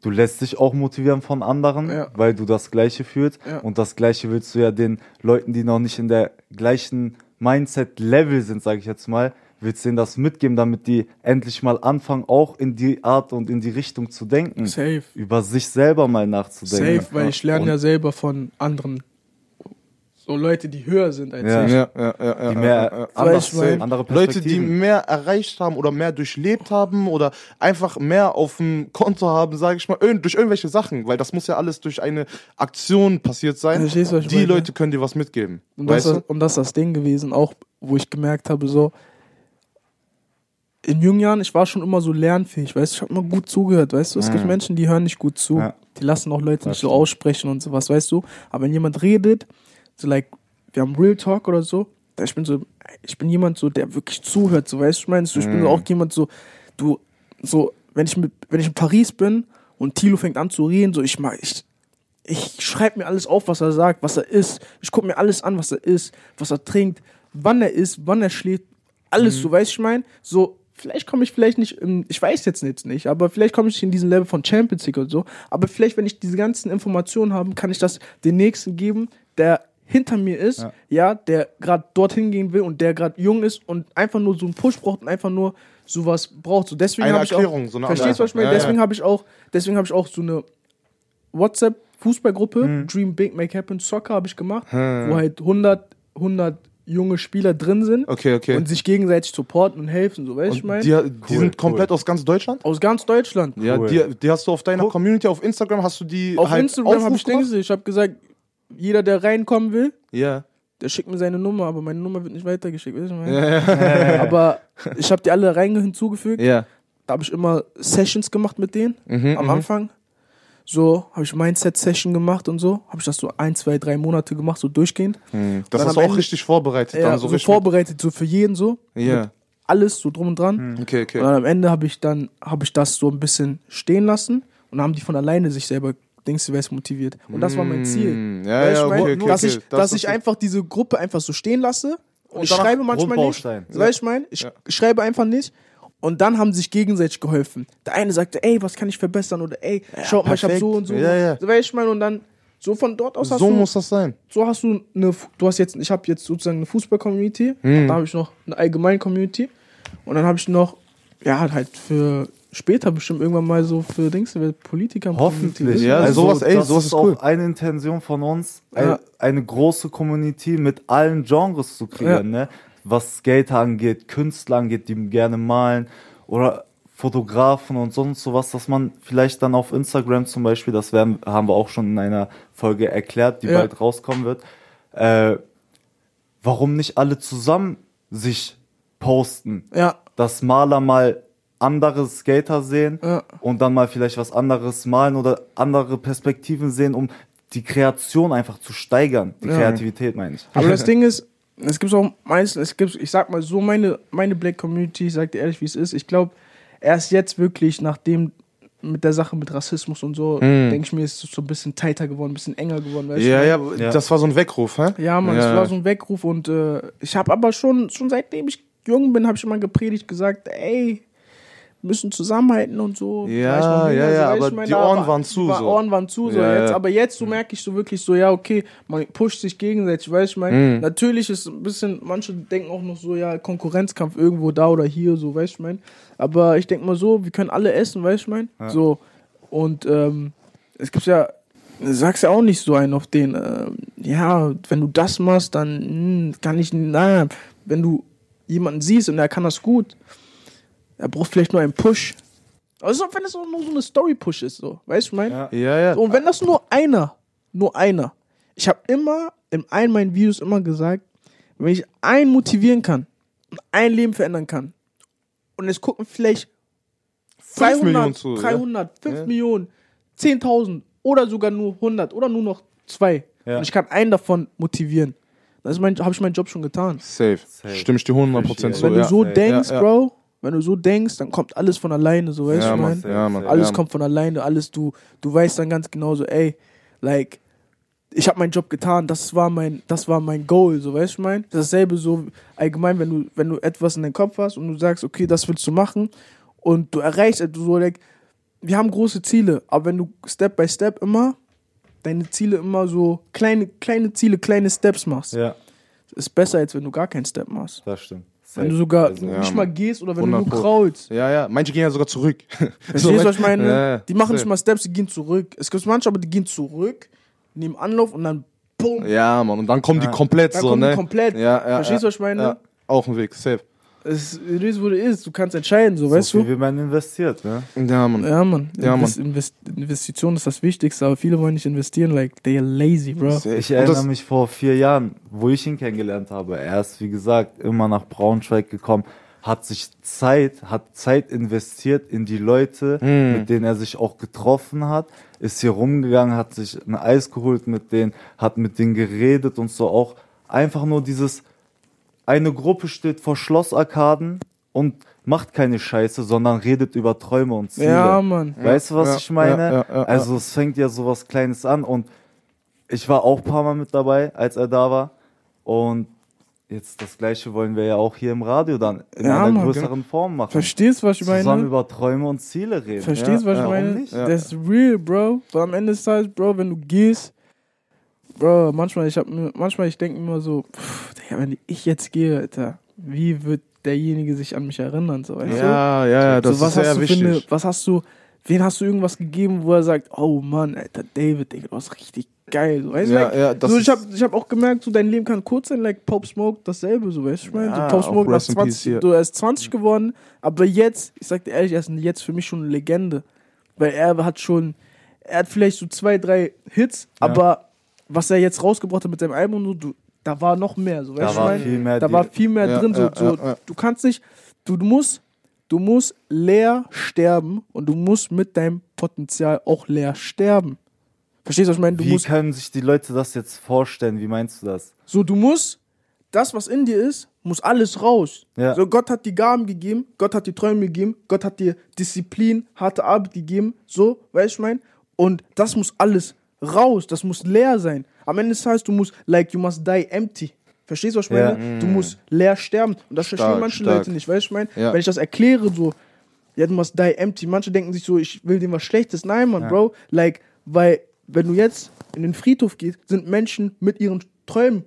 Du lässt dich auch motivieren von anderen, Ja. weil du das Gleiche fühlst. Ja. Und das Gleiche willst du ja den Leuten, die noch nicht in der gleichen Mindset-Level sind, sage ich jetzt mal, willst denen das mitgeben, damit die endlich mal anfangen, auch in die Art und in die Richtung zu denken. Safe. Über sich selber mal nachzudenken. Safe, weil ich lerne Und ja selber von anderen so Leute, die höher sind als Ja. ich. Ja, ja, ja, ja, Die mehr ja, ja. sehen, andere Leute, die mehr erreicht haben oder mehr durchlebt haben oder einfach mehr auf dem Konto haben, sage ich mal, durch irgendwelche Sachen, weil das muss ja alles durch eine Aktion passiert sein. Die meine? Leute können dir was mitgeben. Und das, weißt ist, und das ist das Ding gewesen, auch wo ich gemerkt habe, so in jungen Jahren, ich war schon immer so lernfähig, weißt du, ich habe immer gut zugehört, weißt du, es gibt Menschen, die hören nicht gut zu, Ja. die lassen auch Leute Das nicht so aussprechen und sowas, weißt du, aber wenn jemand redet, so like, wir haben Real Talk oder so, ich bin so, ich bin jemand so, der wirklich zuhört, so, weißt du, ich meine, so, ich bin so auch jemand so, du, so, wenn ich mit, wenn ich in Paris bin und Tilo fängt an zu reden, so, ich mag, ich, ich schreibe mir alles auf, was er sagt, was er isst. Ich gucke mir alles an, was er isst, was er trinkt, wann er isst, wann er schläft. Alles, so weißt du, ich meine, so, vielleicht komme ich vielleicht nicht, in, ich weiß jetzt nicht, nicht, aber vielleicht komme ich nicht in diesen Level von Champions League oder so. Aber vielleicht, wenn ich diese ganzen Informationen habe, kann ich das den Nächsten geben, der hinter mir ist, ja, Ja. der gerade dorthin gehen will und der gerade jung ist und einfach nur so einen Push braucht und einfach nur sowas braucht. So deswegen Eine habe ich auch, Erklärung, so eine verstehst du, was ich meine? Ja, ja. deswegen habe ich auch, deswegen habe ich auch so eine WhatsApp Fußballgruppe, Hm. Dream Big Make Happen Soccer habe ich gemacht, wo halt 100, 100 junge Spieler drin sind Okay, okay. und sich gegenseitig supporten und helfen, so weißt du, ich meine? die, die Cool, sind komplett cool. aus ganz Deutschland? Aus ganz Deutschland. Ja, Cool. die, die hast du auf deiner. Community, auf Instagram hast du die Auf halt Instagram habe ich Dings, gemacht? ich habe gesagt, jeder, der reinkommen will, Ja. der schickt mir seine Nummer, aber meine Nummer wird nicht weitergeschickt, weißt du, was ich meine? (laughs) aber ich habe die alle rein hinzugefügt. Ja. Da habe ich immer Sessions gemacht mit denen Mhm, am mhm. Anfang. So habe ich Mindset-Session gemacht und so. Habe ich das so ein, zwei, drei Monate gemacht, so durchgehend. Mhm. Das hast du auch Ende- richtig vorbereitet. Ja, dann so, so richtig vorbereitet, so für jeden so. Ja. Alles so drum und dran. Okay, okay. Und dann am Ende habe ich dann, habe ich das so ein bisschen stehen lassen und dann haben die von alleine sich selber, denkst du, wer ist motiviert. Und das war mein Ziel. Mm, Ja, Weißt ja, du, mein, okay, okay, dass okay. ich, Das dass ist- ich einfach diese Gruppe einfach so stehen lasse und, ich schreibe manchmal nicht. So, Weißt du, ich meine? Ich schreibe einfach nicht. Und dann haben sich gegenseitig geholfen. Der eine sagte, ey, was kann ich verbessern? Oder ey, schaut mal, ich habe perfekt. so und so. Ja, ja. So, weißt du, ich meine? Und dann, so von dort aus hast So du, muss das sein. so hast du eine, du hast jetzt, ich habe jetzt sozusagen eine Fußball-Community, Mhm. da habe ich noch eine allgemeine Community und dann habe ich noch, ja, halt für später bestimmt irgendwann mal so für Dings, für Politiker. Hoffentlich. Ja, also sowas, ey, das sowas ist ist cool. auch eine Intention von uns, Ja. ein, eine große Community mit allen Genres zu kreieren, ne? was Skater angeht, Künstler angeht, die gerne malen oder Fotografen und sonst sowas, dass man vielleicht dann auf Instagram zum Beispiel, das werden, haben wir auch schon in einer Folge erklärt, die Ja. bald rauskommen wird, äh, warum nicht alle zusammen sich posten? Ja, dass Maler mal andere Skater sehen Ja. und dann mal vielleicht was anderes malen oder andere Perspektiven sehen, um die Kreation einfach zu steigern. Die Ja. Kreativität meine ich. aber das (laughs) Ding ist, es gibt auch meistens, es gibt, ich sag mal so, meine, meine Black Community, ich sag dir ehrlich, wie es ist, ich glaube, erst jetzt wirklich, nachdem mit der Sache mit Rassismus und so, Mhm. denke ich mir, ist es so ein bisschen tighter geworden, ein bisschen enger geworden. Weißt du? Ja, ja, Ja. das war so ein Weckruf, hä? Ja, Mann, Ja. es war so ein Weckruf und äh, ich habe aber schon, schon seitdem ich jung bin, habe ich immer gepredigt, gesagt, ey, müssen zusammenhalten und so. Ja, ja, ja, weiß aber ich meine, die Ohren war- waren zu, Die so. Ohren waren zu, so Ja, jetzt. Aber jetzt so merke ich so wirklich so, ja, okay, man pusht sich gegenseitig, weißt du, ich meine, Mhm. natürlich ist ein bisschen, manche denken auch noch so, ja, Konkurrenzkampf irgendwo da oder hier, so, weißt du, ich meine. Aber ich denke mal so, wir können alle essen, weißt du, ich meine. Ja. So, und ähm, es gibt ja, sagst ja auch nicht so einen auf den, ähm, ja, wenn du das machst, dann hm, kann ich, na, wenn du jemanden siehst und er kann das gut, er braucht vielleicht nur einen Push. Also wenn es auch nur so eine Story-Push ist, so, weißt du, ich meine? Ja. Ja, ja. So, und wenn das nur einer, nur einer. Ich habe immer in allen meinen Videos immer gesagt, wenn ich einen motivieren kann und ein Leben verändern kann und es gucken vielleicht 300, Millionen zu, ja. 300, 5 Ja. Millionen, 10.000 oder sogar nur 100 oder nur noch zwei Ja. und ich kann einen davon motivieren, dann mein, habe ich meinen Job schon getan. Safe. Safe. Stimme ich dir 100% zu. wenn ja. du so denkst, Ja, ja. Bro, wenn du so denkst, dann kommt alles von alleine, so weißt ja, du, Mann, mein? ja, Mann. Alles ja, kommt von alleine, alles du, du weißt dann ganz genau so, ey, like, ich habe meinen Job getan, das war mein, das war mein Goal, so weißt du, mein? Dasselbe so allgemein, wenn du, wenn du etwas in deinem Kopf hast und du sagst, okay, das willst du machen und du erreichst etwas, so, like, wir haben große Ziele, aber wenn du Step by Step immer deine Ziele immer so kleine, kleine Ziele, kleine Steps machst, Ja, ist besser, als wenn du gar keinen Step machst. das stimmt. Wenn du sogar Also, Ja, nicht mal gehst oder wenn du 100 nur Pro. kraulst. ja, ja. Manche gehen ja sogar zurück. (laughs) Verstehst du, was ich meine? Ja. Die machen nicht mal Steps, die gehen zurück. Es gibt manche, aber die gehen zurück, nehmen Anlauf und dann boom, Ja, Mann. Und dann kommen die komplett dann so, kommen ne? die komplett. Ja, ja. Verstehst du, was ich meine? Ja. Auf dem Weg, safe. Es ist, wo du ist. Du kannst entscheiden, so, weißt so du? viel wie man investiert, ne? Ja, Mann. Ja, Mann. Ja, Invest, Invest, Investition ist das Wichtigste, aber viele wollen nicht investieren, like, they are lazy, bro. Ich erinnere mich vor vier Jahren, wo ich ihn kennengelernt habe. Er ist, wie gesagt, immer nach Braunschweig gekommen, hat sich Zeit, hat Zeit investiert in die Leute, Hm. mit denen er sich auch getroffen hat, ist hier rumgegangen, hat sich ein Eis geholt mit denen, hat mit denen geredet und so auch einfach nur dieses, eine Gruppe steht vor Schlossarkaden und macht keine Scheiße, sondern redet über Träume und Ziele. Ja, Mann. Weißt du, was Ja, ich meine? ja, also es fängt ja sowas Kleines an und ich war auch ein paar Mal mit dabei, als er da war. Und jetzt das gleiche wollen wir ja auch hier im Radio dann in Ja, einer Mann, größeren Form machen. Verstehst du, was ich Zusammen meine? über Träume und Ziele reden. Verstehst du, Ja, was ja, ich meine? Das ist real, Bro. Weil am Ende des Tages, Bro, wenn du gehst, Bro, manchmal, ich hab mir, manchmal, ich denke immer so, pff, wenn ich jetzt gehe, Alter, wie wird derjenige sich an mich erinnern, so, weißt du? Ja, ja, ja, das so, was ist sehr du wichtig. Eine, was hast du, wen hast du irgendwas gegeben, wo er sagt, oh Mann, Alter, David, Digga, du warst richtig geil, so, weißt du? Ja, like, ja, das so, ich habe ich hab auch gemerkt, so, dein Leben kann kurz sein, like Pop Smoke, dasselbe, so, weißt du, ich meine? Ja, so, Pop Smoke nach Rest in Peace 20, hier. du, er ist 20 geworden, aber jetzt, ich sag dir ehrlich, er ist jetzt für mich schon eine Legende, weil er hat schon, er hat vielleicht so zwei, drei Hits, Ja. aber was er jetzt rausgebracht hat mit seinem Album, so, du, da war noch mehr, so, Da war viel mehr. Da war viel mehr Ja, drin. So, ja, so, ja. Du kannst nicht, du, du musst, du musst leer sterben und du musst mit deinem Potenzial auch leer sterben. Verstehst du, was ich meine? Du Wie musst, können sich die Leute das jetzt vorstellen? Wie meinst du das? so, du musst, das, was in dir ist, muss alles raus. So, Gott hat die Gaben gegeben, Gott hat die Träume gegeben, Gott hat dir Disziplin, harte Arbeit gegeben, so, weißt du, ich meine? Und das muss alles raus, das muss leer sein. Am Ende des Tages, du musst, like, you must die empty. Verstehst du, was ich Ja. meine? Du musst leer sterben. Und das verstehen Stark, manche stark. Leute nicht, weißt du, ich meine? Ja. Wenn ich das erkläre, so, ja, du must die empty. Manche denken sich so, ich will dem was Schlechtes. Nein, Mann, Ja. Bro. Like, weil, wenn du jetzt in den Friedhof gehst, sind Menschen mit ihren Träumen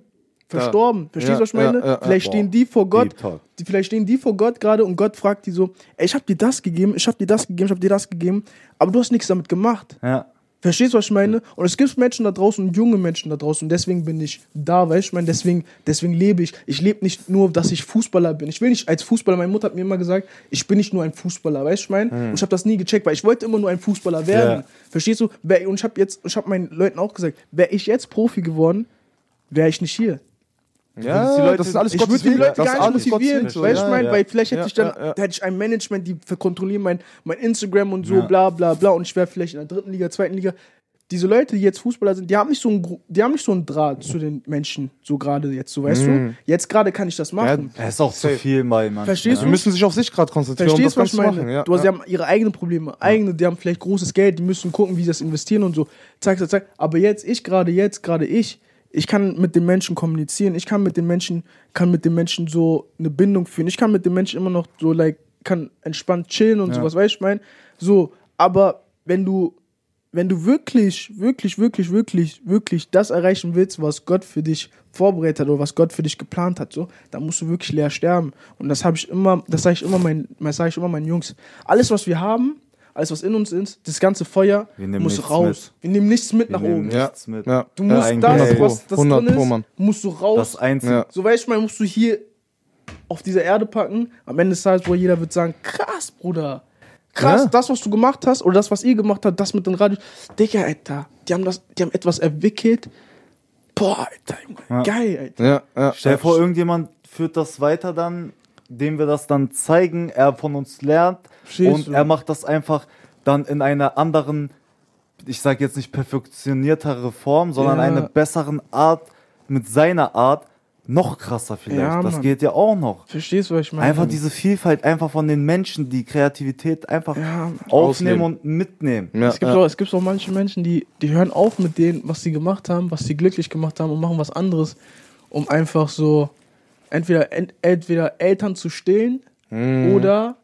verstorben. Verstehst du, was ich meine? vielleicht stehen die vor Gott, die, vielleicht stehen die vor Gott gerade und Gott fragt die so, ey, ich hab dir das gegeben, ich hab dir das gegeben, ich hab dir das gegeben, aber du hast nichts damit gemacht. Ja. Verstehst du, was ich meine? Und es gibt Menschen da draußen, junge Menschen da draußen, und deswegen bin ich da, weißt du, ich meine, deswegen, deswegen lebe ich. Ich lebe nicht nur, dass ich Fußballer bin. Ich will nicht als Fußballer, meine Mutter hat mir immer gesagt, ich bin nicht nur ein Fußballer, weißt du, ich meine? Und ich habe das nie gecheckt, weil ich wollte immer nur ein Fußballer werden. Ja. Verstehst du? Und ich habe jetzt, ich habe meinen Leuten auch gesagt, wäre ich jetzt Profi geworden, wäre ich nicht hier. Ja, die Leute- das ist alles Ich würde die. Leute Das gar nicht motivieren, weißt du, ich Ja, meine, ja. weil vielleicht hätte Ja, ich dann, ja, ja. hätte ich ein Management, die verkontrollieren mein, mein Instagram und so, Ja. bla bla bla, und ich wäre vielleicht in der dritten Liga, zweiten Liga. Diese Leute, die jetzt Fußballer sind, die haben nicht so einen, die haben nicht so einen Draht zu den Menschen, so gerade jetzt, so weißt du? Jetzt gerade kann ich das machen. Er ist auch zu viel mal, Mann. Verstehst Sie du? müssen sich auf sich gerade konzentrieren, Verstehst um was das ich Ganze zu meine? machen. Ja, du hast, ja. Die haben ihre eigenen Probleme, eigene, die haben vielleicht großes Geld, die müssen gucken, wie sie das investieren und so. Zack, zack, zack. Aber jetzt, ich gerade jetzt, gerade ich, ich kann mit den Menschen kommunizieren, ich kann mit den Menschen, kann mit den Menschen so eine Bindung führen, ich kann mit den Menschen immer noch so, like, kann entspannt chillen und Ja. sowas, weißt du, ich meine? So, aber wenn du, wenn du wirklich, wirklich, wirklich, wirklich, wirklich das erreichen willst, was Gott für dich vorbereitet hat oder was Gott für dich geplant hat, so, dann musst du wirklich leer sterben. Und das habe ich immer, das sage ich immer meinen, das sage ich immer meinen Jungs. Alles, was wir haben, alles, was in uns ist, das ganze Feuer muss raus. Wir nehmen nichts mit Wir nach oben. Ja. mit. Ja. Du musst Ein das, was das 100 drin ist, musst du raus. Das Einzige. Ja. So weißt du, man musst du hier auf dieser Erde packen. Am Ende des Tages, wo jeder wird sagen, krass, Bruder. Krass, Ja. das, was du gemacht hast, oder das, was ihr gemacht habt, das mit den Radios. Digga, Alter, die haben, das, die haben etwas entwickelt. Boah, Alter, Ja. geil, Alter. Ja, ja. Stell dir vor, irgendjemand führt das weiter dann, dem wir das dann zeigen, er von uns lernt Verstehst und du? er macht das einfach dann in einer anderen, ich sage jetzt nicht perfektioniertere Form, sondern Ja. eine besseren Art, mit seiner Art, noch krasser vielleicht. Ja, das geht ja auch noch. Verstehst du, was ich meine? Einfach diese Vielfalt, einfach von den Menschen, die Kreativität einfach Ja, aufnehmen Ausleben. und mitnehmen. ja, es, gibt ja. auch, es gibt auch manche Menschen, die, die hören auf mit dem, was sie gemacht haben, was sie glücklich gemacht haben und machen was anderes, um einfach so entweder, ent, entweder Eltern zu stillen Mhm. oder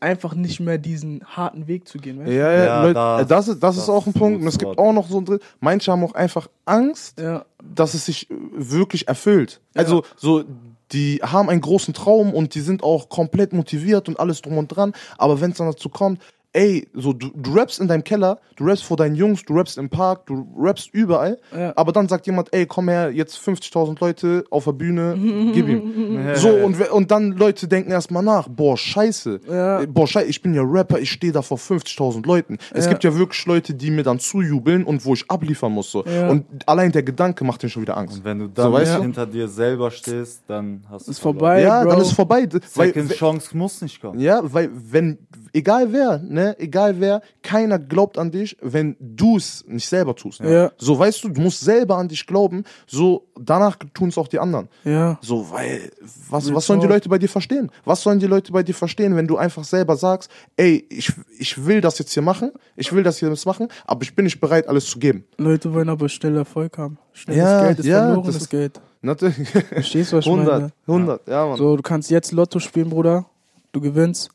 einfach nicht mehr diesen harten Weg zu gehen. Weißt? du? Ja, ja, Ja, Leute, das- das, ist, das, das ist auch ein Punkt. Und es gibt auch noch so ein Dritt. Manche haben auch einfach Angst, Ja. dass es sich äh, wirklich erfüllt. Also, so, die haben einen großen Traum und die sind auch komplett motiviert und alles drum und dran. Aber wenn es dann dazu kommt, ey, so, du, du rappst in deinem Keller, du rappst vor deinen Jungs, du rappst im Park, du rappst überall. Ja. Aber dann sagt jemand, ey, komm her, jetzt 50.000 Leute auf der Bühne, (laughs) gib ihm. So, und, und dann Leute denken erstmal nach, boah, scheiße. Ja. Äh, Boah, scheiße, ich bin ja Rapper, ich stehe da vor 50.000 Leuten. Es Ja. gibt ja wirklich Leute, die mir dann zujubeln und wo ich abliefern muss. So. Ja. Und allein der Gedanke macht dir schon wieder Angst. Und wenn du dann weißt du? hinter dir selber stehst, dann hast du Ist vorbei, ja, Bro. dann ist vorbei. D- Weil, Second Chance muss nicht kommen. ja, weil wenn, egal wer, ne, egal wer, keiner glaubt an dich, wenn du es nicht selber tust. Ja. So, weißt du, du musst selber an dich glauben, so, danach tun es auch die anderen. Ja. So, weil, was, was sollen die. Leute bei dir verstehen? Was sollen die Leute bei dir verstehen, wenn du einfach selber sagst, ey, ich, ich will das jetzt hier machen, ich will das hier jetzt machen, aber ich bin nicht bereit, alles zu geben. Leute wollen aber schnell Erfolg haben. Schnelles Ja, Geld ist ja, verlorenes das Geld. Natürlich. Verstehst du, was ich (laughs) 100, meine? 100, ja, Mann. So, du kannst jetzt Lotto spielen, Bruder. Du gewinnst.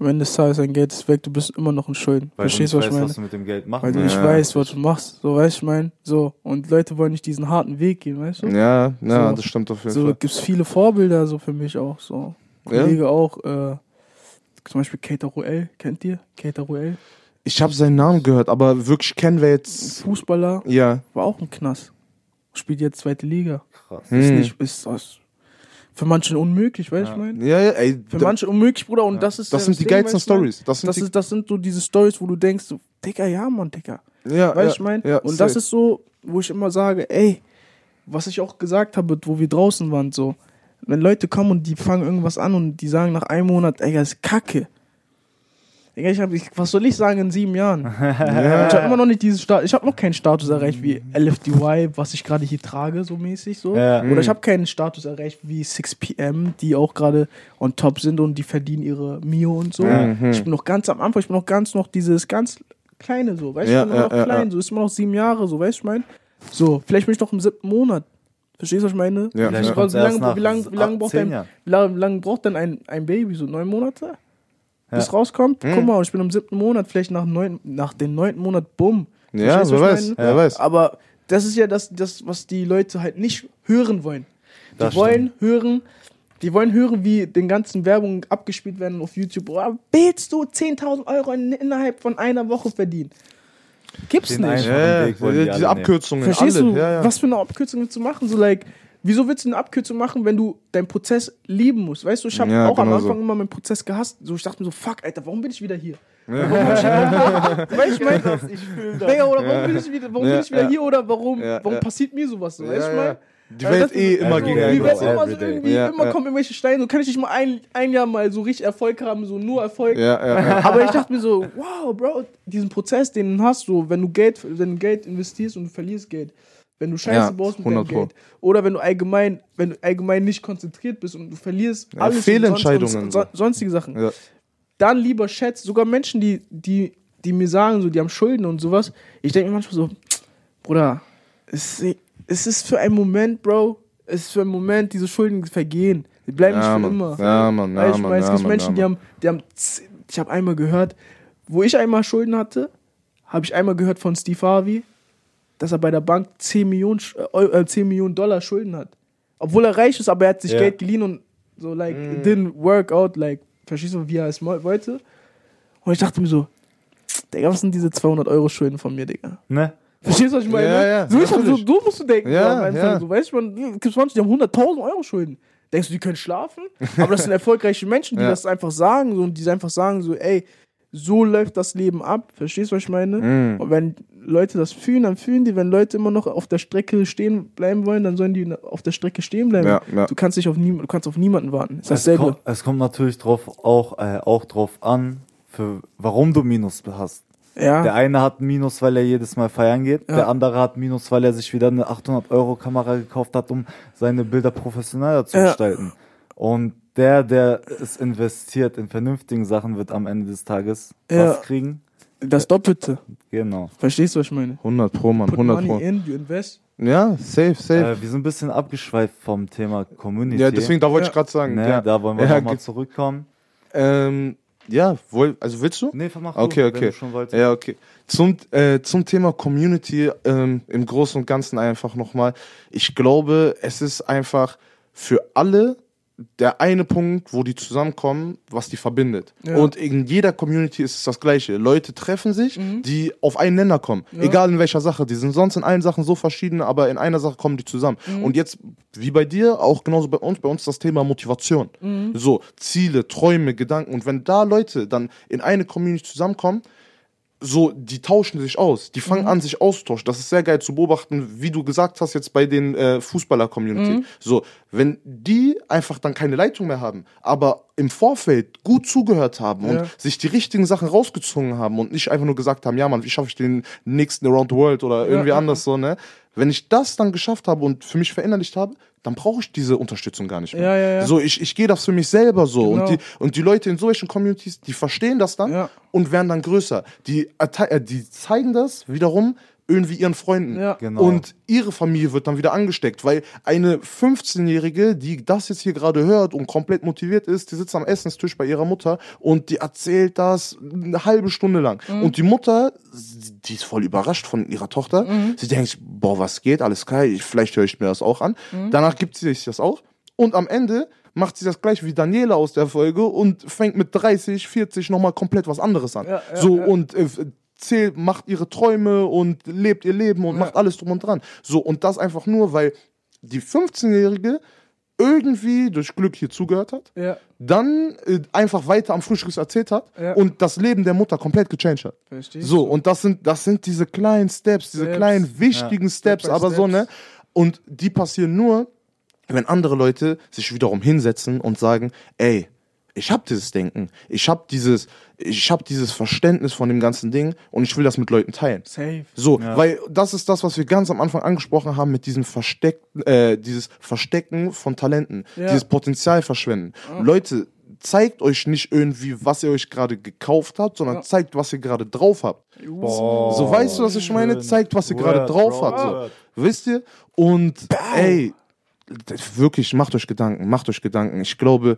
Am Ende des Tages dein Geld ist weg. Du bist immer noch in Schulden. Weil Verstehst du was ich weißt, meine? was du mit dem Geld machen Weil du nicht Ja. weißt, was du machst. So, weißt du, ich meine? So. Und Leute wollen nicht diesen harten Weg gehen, weißt du? Ja, ja, So. das stimmt auf jeden So Fall. gibt es viele Vorbilder, so für mich auch. So. Ja? Kollege auch, äh, zum Beispiel Keita Ruel, kennt ihr? Keita Ruel? Ich habe seinen Namen gehört, aber wirklich kennen wir jetzt. Fußballer, Ja. war auch ein Knast. Spielt jetzt zweite Liga. Krass. Ist Hm. nicht, ist das für manche unmöglich, weißt du, Ja. ich meine? Ja, ja, ey. Für manche unmöglich, Bruder, und das ist das ja sind die Ding, geilsten? Stories. Das sind Das, die, ist, das sind so diese Stories, wo du denkst, so, Digga, ja, Mann, Digga. ja, Weißt ja, du, ich meine? ja, und das safe. ist so, wo ich immer sage, ey, was ich auch gesagt habe, wo wir draußen waren, so, wenn Leute kommen und die fangen irgendwas an und die sagen nach einem Monat, ey, das ist Kacke. Digga, ich hab, ich, was soll ich sagen in sieben Jahren? (laughs) Ich habe immer noch nicht diesen Status, ich habe noch keinen Status erreicht wie LFDY, was ich gerade hier trage, so mäßig so. Ja. Oder ich habe keinen Status erreicht wie 6pm, die auch gerade on top sind und die verdienen ihre Mio und so. Mhm. Ich bin noch ganz am Anfang, ich bin noch ganz noch dieses ganz kleine so, weißt Ja, du, ich bin ja, noch ja, klein, ja. so ist immer noch sieben Jahre, so, weißt du, ich mein? So, vielleicht bin ich noch im siebten Monat. Verstehst du, was ich meine? Ja, ja. Wie lange, nach wie lange, wie lange braucht Jahren. wie wie lange braucht denn ein, ein Baby? So neun Monate? Bis Ja. rauskommt? Mhm. Guck mal, ich bin im siebten Monat, vielleicht nach, neun, nach dem neunten Monat, bumm. Ja, wer weiß, wer weiß. Aber das ist ja das, das, was die Leute halt nicht hören wollen. Die Das wollen hören, die wollen hören, wie den ganzen Werbungen abgespielt werden auf YouTube. Oh, willst du 10.000 Euro in, innerhalb von einer Woche verdienen? Gibt's Den nicht. Ja, Weg wollen die diese. Abkürzungen. Verstehst alle. du, Ja, ja. was für eine Abkürzung willst du machen? So, like, wieso willst du eine Abkürzung machen, wenn du deinen Prozess lieben musst? Weißt du, ich habe Ja, auch am genau Anfang so. immer meinen Prozess gehasst. So, ich dachte mir so, fuck, Alter, warum bin ich wieder hier? (laughs) Warum bin ich hier? weißt du, ich meine, Ich fühl Digga, oder warum bin ich wieder, warum Ja, bin ich wieder ja. hier oder warum, Ja, warum ja. passiert mir sowas so? Weißt du, Ja, ich ja. meine? Die Welt das eh immer also, gegen Die einen. Welt ist Every immer so irgendwie, Ja, immer ja. kommen irgendwelche Steine. So kann ich nicht mal ein, ein Jahr mal so richtig Erfolg haben, so nur Erfolg. Ja, ja, ja. Aber ich dachte mir so, wow, Bro, diesen Prozess, den hast du, wenn du Geld, wenn du Geld investierst und du verlierst Geld, wenn du Scheiße Ja, baust mit deinem 100 Pro. Geld, oder wenn du allgemein, wenn du allgemein nicht konzentriert bist und du verlierst Ja, alles und Fehlentscheidungen sonst, und so. so, sonstige Sachen, Ja. dann lieber schätzt, sogar Menschen, die, die, die mir sagen, so, die haben Schulden und sowas, ich denke mir manchmal so, Bruder, es, es ist für einen Moment, Bro, es ist für einen Moment, diese Schulden vergehen. Die bleiben Ja, nicht für Mann. immer. Ja, Mann, ja, ich Mann, meine, es gibt Menschen, die haben, die haben, ich habe einmal gehört, wo ich einmal Schulden hatte, habe ich einmal gehört von Steve Harvey, dass er bei der Bank 10 Millionen, äh, Eu- äh, 10 Millionen Dollar Schulden hat. Obwohl er reich ist, aber er hat sich Ja. Geld geliehen und so, like, it didn't work out, like, verstehst du, wie er es wollte? Und ich dachte mir so, Digga, was sind diese 200 Euro Schulden von mir, Digga? Ne? Verstehst du, was ich meine? Ja, ja, so, ich hab so, du musst du denken, Ja, am Anfang. ja. So, weißt du, man, es gibt manche, die haben 100.000 Euro Schulden. Denkst du, die können schlafen? (laughs) Aber das sind erfolgreiche Menschen, die Ja. das einfach sagen so, und die einfach sagen so, ey, so läuft das Leben ab. Verstehst du, was ich meine? Mhm. Und wenn Leute das fühlen, dann fühlen die. Wenn Leute immer noch auf der Strecke stehen bleiben wollen, dann sollen die auf der Strecke stehen bleiben. Ja, ja. Du kannst nicht auf nie, du kannst auf niemanden warten. Ist Es kommt, es kommt natürlich drauf, auch, äh, auch drauf an, für, warum du Minus hast. Ja. Der eine hat Minus, weil er jedes Mal feiern geht. Ja. Der andere hat Minus, weil er sich wieder eine 800-Euro-Kamera gekauft hat, um seine Bilder professioneller zu Ja. gestalten. Und der, der es investiert in vernünftigen Sachen, wird am Ende des Tages Ja. was kriegen. das Doppelte. Genau. Verstehst du, was ich meine? 100 Pro, Mann. Put 100 Pro. in, you invest. Ja, safe, safe. Äh, wir sind ein bisschen abgeschweift vom Thema Community. ja, deswegen, da wollte Ja. ich gerade sagen. Ne, ja, Da wollen wir Ja, nochmal zurückkommen. ähm, ja wohl, also willst du? Nee, vermach Okay, du, okay. wenn du schon wolltest. Ja, okay. Zum, äh, zum Thema Community ähm, im Großen und Ganzen einfach nochmal. Ich glaube, es ist einfach für alle der eine Punkt, wo die zusammenkommen, was die verbindet. Ja. Und in jeder Community ist es das Gleiche. Leute treffen sich, Mhm. die auf einen Nenner kommen. Egal in welcher Sache. Die sind sonst in allen Sachen so verschieden, aber in einer Sache kommen die zusammen. Mhm. Und jetzt, wie bei dir, auch genauso bei uns, bei uns das Thema Motivation. Mhm. So, Ziele, Träume, Gedanken. Und wenn da Leute dann in eine Community zusammenkommen, so, die tauschen sich aus. Die fangen an, sich auszutauschen. Das ist sehr geil zu beobachten, wie du gesagt hast, jetzt bei den äh, Fußballer-Community. So, wenn die einfach dann keine Leitung mehr haben, aber im Vorfeld gut zugehört haben Ja. und sich die richtigen Sachen rausgezogen haben und nicht einfach nur gesagt haben, ja Mann, wie schaffe ich den nächsten Around the World oder irgendwie ja, anders so, ne? Wenn ich das dann geschafft habe und für mich verinnerlicht habe, dann brauche ich diese Unterstützung gar nicht mehr. Ja, ja, ja. So, ich, ich gehe das für mich selber so. Genau. Und, die, und die Leute in solchen Communities, die verstehen das dann und werden dann größer. Die, äh, die zeigen das wiederum irgendwie ihren Freunden. Ja. Genau. Und ihre Familie wird dann wieder angesteckt, weil eine 15-Jährige, die das jetzt hier gerade hört und komplett motiviert ist, die sitzt am Essenstisch bei ihrer Mutter und die erzählt das eine halbe Stunde lang. Mhm. Und die Mutter, die ist voll überrascht von ihrer Tochter. Mhm. Sie denkt, sich, boah, was geht, alles geil, ich- vielleicht höre ich mir das auch an. Mhm. Danach gibt sie sich das auch. Und am Ende macht sie das gleich wie Daniela aus der Folge und fängt mit 30, 40 nochmal komplett was anderes an. Ja, ja, so ja. und äh, zählt, macht ihre Träume und lebt ihr Leben und macht alles drum und dran. So, und das einfach nur, weil die 15-Jährige irgendwie durch Glück hier zugehört hat, Ja, dann äh, einfach weiter am Frühstück erzählt hat Ja. und das Leben der Mutter komplett gechanged hat. verstehst So, und das sind, das sind diese kleinen Steps, diese Steps. kleinen wichtigen Steps, by aber so, Steps. ne? Und die passieren nur, wenn andere Leute sich wiederum hinsetzen und sagen, ey, ich hab dieses Denken, ich hab dieses, ich hab dieses Verständnis von dem ganzen Ding und ich will das mit Leuten teilen. Safe. So, weil das ist das, was wir ganz am Anfang angesprochen haben mit diesem Versteckten, äh, dieses Verstecken von Talenten, Ja. dieses Potenzial verschwenden. Leute, zeigt euch nicht irgendwie, was ihr euch gerade gekauft habt, sondern zeigt, was ihr gerade drauf habt. Boah, So, weißt du, was ich meine? Zeigt, was ihr gerade drauf habt. So. Wisst ihr? Und ey, das- wirklich, macht euch Gedanken, macht euch Gedanken. Ich glaube,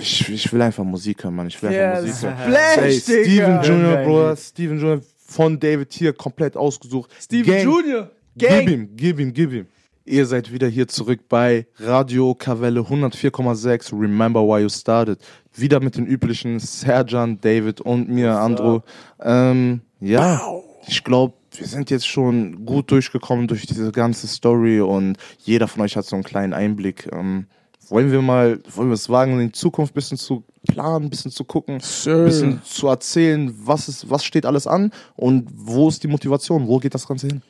ich, ich will einfach Musik hören, Mann. Ich will einfach Musik hören. (laughs) Ey, Steven Digga. Junior. Bruder, Steven Junior von David hier komplett ausgesucht. Steven Gang. Junior. Gib Gang. ihm, gib ihm, gib ihm. Ihr seid wieder hier zurück bei Radio Kavelle 104,6. Remember why you started. Wieder mit den üblichen Serjan, David und mir, Andro. Ähm, ja. ich glaube, wir sind jetzt schon gut durchgekommen durch diese ganze Story und jeder von euch hat so einen kleinen Einblick. Ähm, wollen wir mal, wollen wir es wagen, in die Zukunft ein bisschen zu planen, ein bisschen zu gucken, ein Sir. bisschen zu erzählen, was ist, was steht alles an und wo ist die Motivation, wo geht das Ganze hin?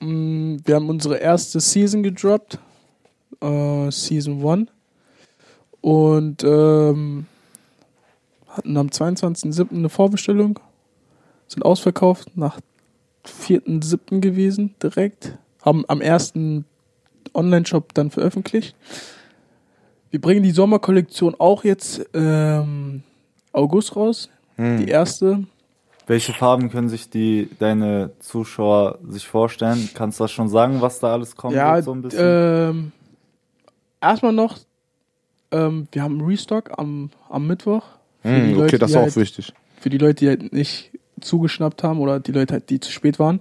Mm, Wir haben unsere erste Season gedroppt. Äh, Season 1. Und ähm, hatten am 22.07. eine Vorbestellung. Sind ausverkauft nach 4.07. gewesen, direkt. Haben am ersten Online-Shop dann veröffentlicht. Wir bringen die Sommerkollektion auch jetzt ähm, August raus. Hm. Die erste. Welche Farben können sich die deine Zuschauer sich vorstellen? Kannst du das schon sagen, was da alles kommt? Ja, so ein bisschen? ähm, erstmal noch, ähm, wir haben einen Restock am, am Mittwoch. Für die Hm, okay, Leute, das die ist auch halt, wichtig. Für die Leute, die halt nicht zugeschnappt haben oder die Leute, halt, die zu spät waren,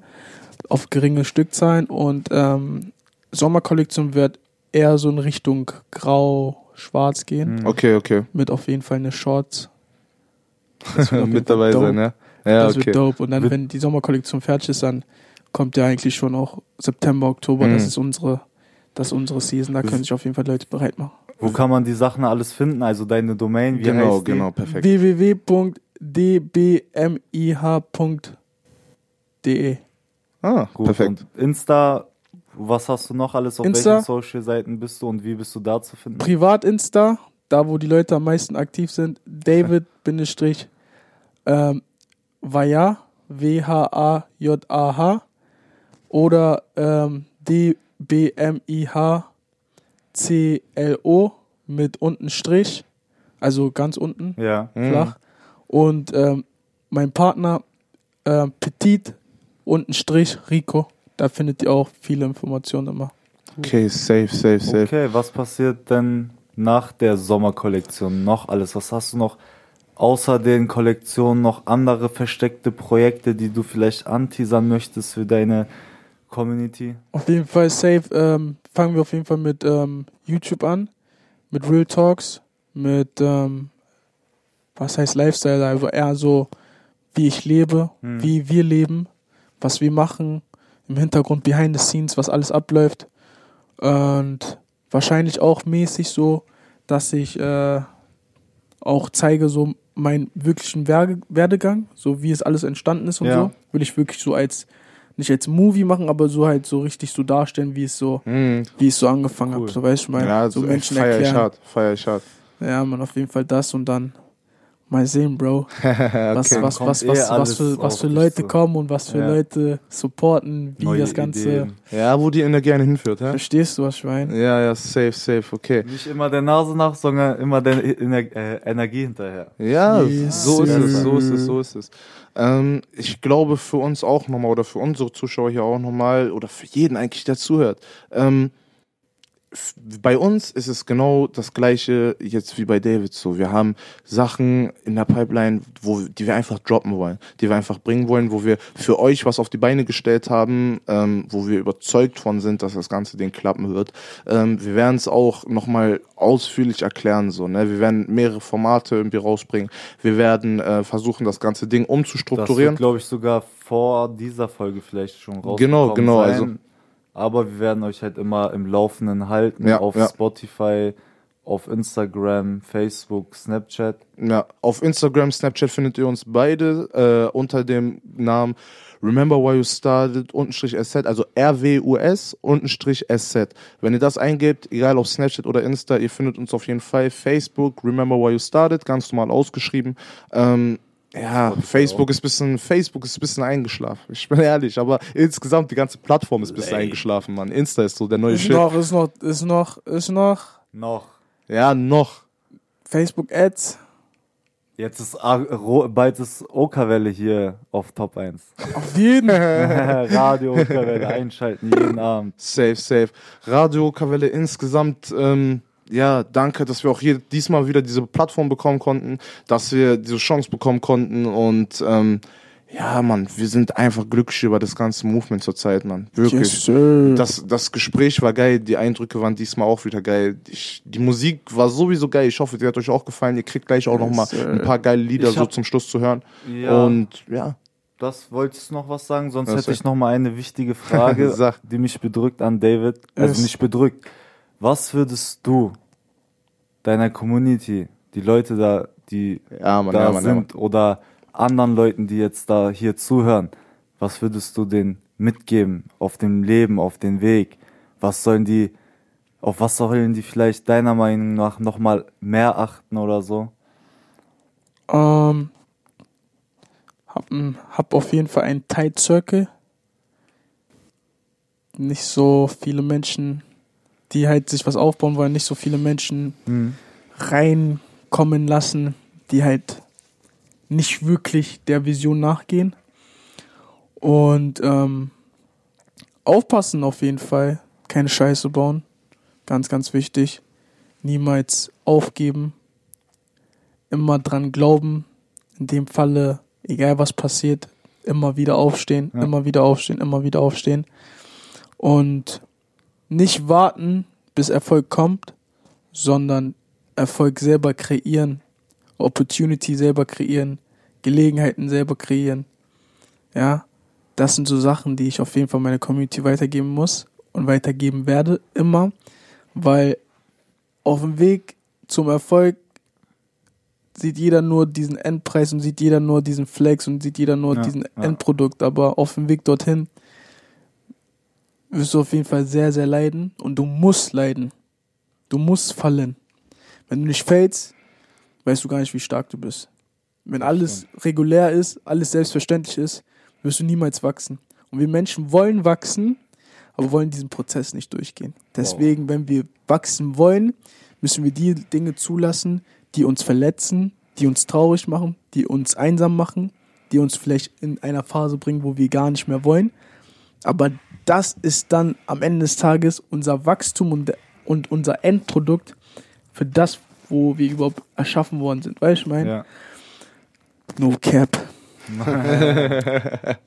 auf geringe Stückzahlen. Und ähm, Sommerkollektion wird eher so in Richtung grau-schwarz gehen. Hm. Okay, okay. Mit auf jeden Fall eine Shorts. (laughs) Mit dabei dope. sein, ja? Ja, das okay. wird dope. Und dann, wenn die Sommerkollektion fertig ist, dann kommt ja eigentlich schon auch September, Oktober. Das Mhm. ist unsere, das ist unsere Season. Da können sich auf jeden Fall Leute bereit machen. Wo kann man die Sachen alles finden? Also deine Domain, wie Genau, heißt die? genau, perfekt. www.dbmih.de Ah, Gut, perfekt. Und Insta, was hast du noch alles? Auf Insta? welchen Social-Seiten bist du und wie bist du da zu finden? Privat-Insta, da wo die Leute am meisten aktiv sind, David-Bindestrich (laughs) ähm, W-H-A-J-A-H oder ähm, D-B-M-I-H-C-L-O mit unten Strich, also ganz unten, Ja. Mhm. flach. Und ähm, mein Partner ähm, Petit unten Strich Rico, da findet ihr auch viele Informationen immer. Okay, safe, safe, safe. Okay, was passiert denn nach der Sommerkollektion noch alles? Was hast du noch außer den Kollektionen noch andere versteckte Projekte, die du vielleicht anteasern möchtest für deine Community? Auf jeden Fall safe. Ähm, fangen wir auf jeden Fall mit ähm, YouTube an, mit Real Talks, mit ähm, was heißt Lifestyle, also eher so, wie ich lebe, Hm. wie wir leben, was wir machen, im Hintergrund behind the scenes, was alles abläuft und wahrscheinlich auch mäßig so, dass ich äh, auch zeige so meinen wirklichen Werdegang, so wie es alles entstanden ist und Ja. so, will ich wirklich so als nicht als Movie machen, aber so halt so richtig so darstellen, wie es so, Mhm. wie es so angefangen Cool. hat. So weißt du, mal Ja, so so Menschen feier ich erklären. hart, feier ich hart. Ja, man, auf jeden Fall das und dann mal sehen, Bro. (laughs) Was, okay. was, was, kommt was, eh was, was, für, was für Leute zu. kommen und was für Ja. Leute supporten, wie Neue das Ganze. Ideen. Ja, wo die Energie einen hinführt, hä? Verstehst du, was ich meine? Ja, ja, safe, safe, okay. Nicht immer der Nase nach, sondern immer der Ener äh, Energie hinterher. Ja, Yes, so ist es, so ist es, so ist es. Ähm, ich glaube für uns auch nochmal oder für unsere Zuschauer hier auch nochmal oder für jeden eigentlich, der zuhört. Ähm, bei uns ist es genau das gleiche jetzt wie bei David so. Wir haben Sachen in der Pipeline, wo, die wir einfach droppen wollen, die wir einfach bringen wollen, wo wir für euch was auf die Beine gestellt haben, ähm, wo wir überzeugt von sind, dass das ganze Ding klappen wird. Ähm, wir werden es auch nochmal ausführlich erklären, so, ne? Wir werden mehrere Formate irgendwie rausbringen. Wir werden äh, versuchen, das ganze Ding Das umzustrukturieren. glaube ich, sogar vor dieser Folge vielleicht schon rausgekommen Genau, genau, sein. also- Aber wir werden euch halt immer im Laufenden halten Ja, auf ja. Spotify, auf Instagram, Facebook, Snapchat. Ja, auf Instagram, Snapchat findet ihr uns beide äh, unter dem Namen Remember Why You Started untenstrich SZ, also RWUS untenstrich SZ. Wenn ihr das eingebt, egal ob Snapchat oder Insta, ihr findet uns auf jeden Fall. Facebook, Remember Why You Started, ganz normal ausgeschrieben. Ähm, ja, Facebook ist bisschen, Facebook ist ein bisschen eingeschlafen. (laughs) Ich bin ehrlich, aber insgesamt die ganze Plattform ist ein bisschen eingeschlafen, Mann. Insta ist so der neue Ist Shit. noch, ist noch, ist noch, ist noch Noch. Ja, noch. Facebook Ads. Jetzt ist bald ist Okerwelle hier auf Top 1. Auf jeden. (laughs) (laughs) Radio Okerwelle einschalten jeden Abend. Safe, safe. Radio Kavelle insgesamt, ähm, ja, danke, dass wir auch hier diesmal wieder diese Plattform bekommen konnten, dass wir diese Chance bekommen konnten und ähm, ja, Mann, wir sind einfach glücklich über das ganze Movement zurzeit, Mann. Wirklich. Yes, sir. Das, das Gespräch war geil, die Eindrücke waren diesmal auch wieder geil. Ich, die Musik war sowieso geil. Ich hoffe, die hat euch auch gefallen. Ihr kriegt gleich auch Yes, noch mal sir. ein paar geile Lieder Ich so hab- zum Schluss zu hören. Ja. Und ja, das wolltest du noch was sagen? Sonst Was hätte ich denn? noch mal eine wichtige Frage, (laughs) die mich bedrückt an David. Also Es- nicht bedrückt. Was würdest du deiner Community, die Leute da, die Ja, Mann, da ja, Mann, ja, sind oder anderen Leuten, die jetzt da hier zuhören, was würdest du denen mitgeben auf dem Leben, auf den Weg? Was sollen die, auf was sollen die vielleicht deiner Meinung nach nochmal mehr achten oder so? Ähm, hab, n- hab auf jeden Fall einen Tight Circle. Nicht so viele Menschen, die halt sich was aufbauen wollen, nicht so viele Menschen reinkommen lassen, die halt nicht wirklich der Vision nachgehen. Und ähm, aufpassen auf jeden Fall, keine Scheiße bauen. Ganz, ganz wichtig. Niemals aufgeben. Immer dran glauben. In dem Falle, egal was passiert, immer wieder aufstehen, Ja. immer wieder aufstehen, immer wieder aufstehen. Und nicht warten, bis Erfolg kommt, sondern Erfolg selber kreieren, Opportunity selber kreieren, Gelegenheiten selber kreieren. Ja, das sind so Sachen, die ich auf jeden Fall meiner Community weitergeben muss und weitergeben werde, immer, weil auf dem Weg zum Erfolg sieht jeder nur diesen Endpreis und sieht jeder nur diesen Flex und sieht jeder nur Ja, diesen ja. Endprodukt, aber auf dem Weg dorthin wirst du auf jeden Fall sehr, sehr leiden und du musst leiden. Du musst fallen. Wenn du nicht fällst, weißt du gar nicht, wie stark du bist. Wenn alles regulär ist, alles selbstverständlich ist, wirst du niemals wachsen. Und wir Menschen wollen wachsen, aber wollen diesen Prozess nicht durchgehen. Deswegen, wenn wir wachsen wollen, müssen wir die Dinge zulassen, die uns verletzen, die uns traurig machen, die uns einsam machen, die uns vielleicht in einer Phase bringen, wo wir gar nicht mehr wollen. Aber das ist dann am Ende des Tages unser Wachstum und, und unser Endprodukt für das, wo wir überhaupt erschaffen worden sind. Weißt du, ich meine? Ja. No cap. (laughs)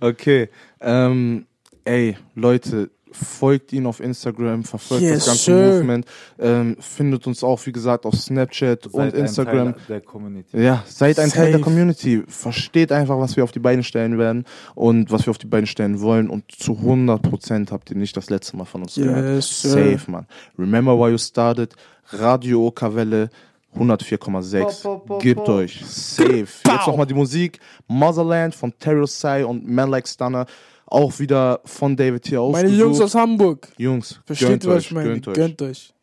Okay. Ähm, ey, Leute, folgt ihn auf Instagram, verfolgt Yes, das ganze sir. Movement, ähm, findet uns auch, wie gesagt, auf Snapchat und Seid ein Instagram. Teil der Community. Ja, seid ein Teil der Safe. Community. Versteht einfach, was wir auf die Beine stellen werden und was wir auf die Beine stellen wollen. Und zu 100% habt ihr nicht das letzte Mal von uns gehört. Yes, sir. Safe, man. Remember why you started. Radio Okawelle 104,6. Pop, pop, pop, Gebt euch. Safe. Jetzt nochmal die Musik. Motherland von Terror Sai und Man Like Stunner. Auch wieder von David hier Meine ausgesucht. Jungs aus Hamburg. Jungs, Versteht ihr, was euch, ich meine? gönnt euch. Gönnt euch.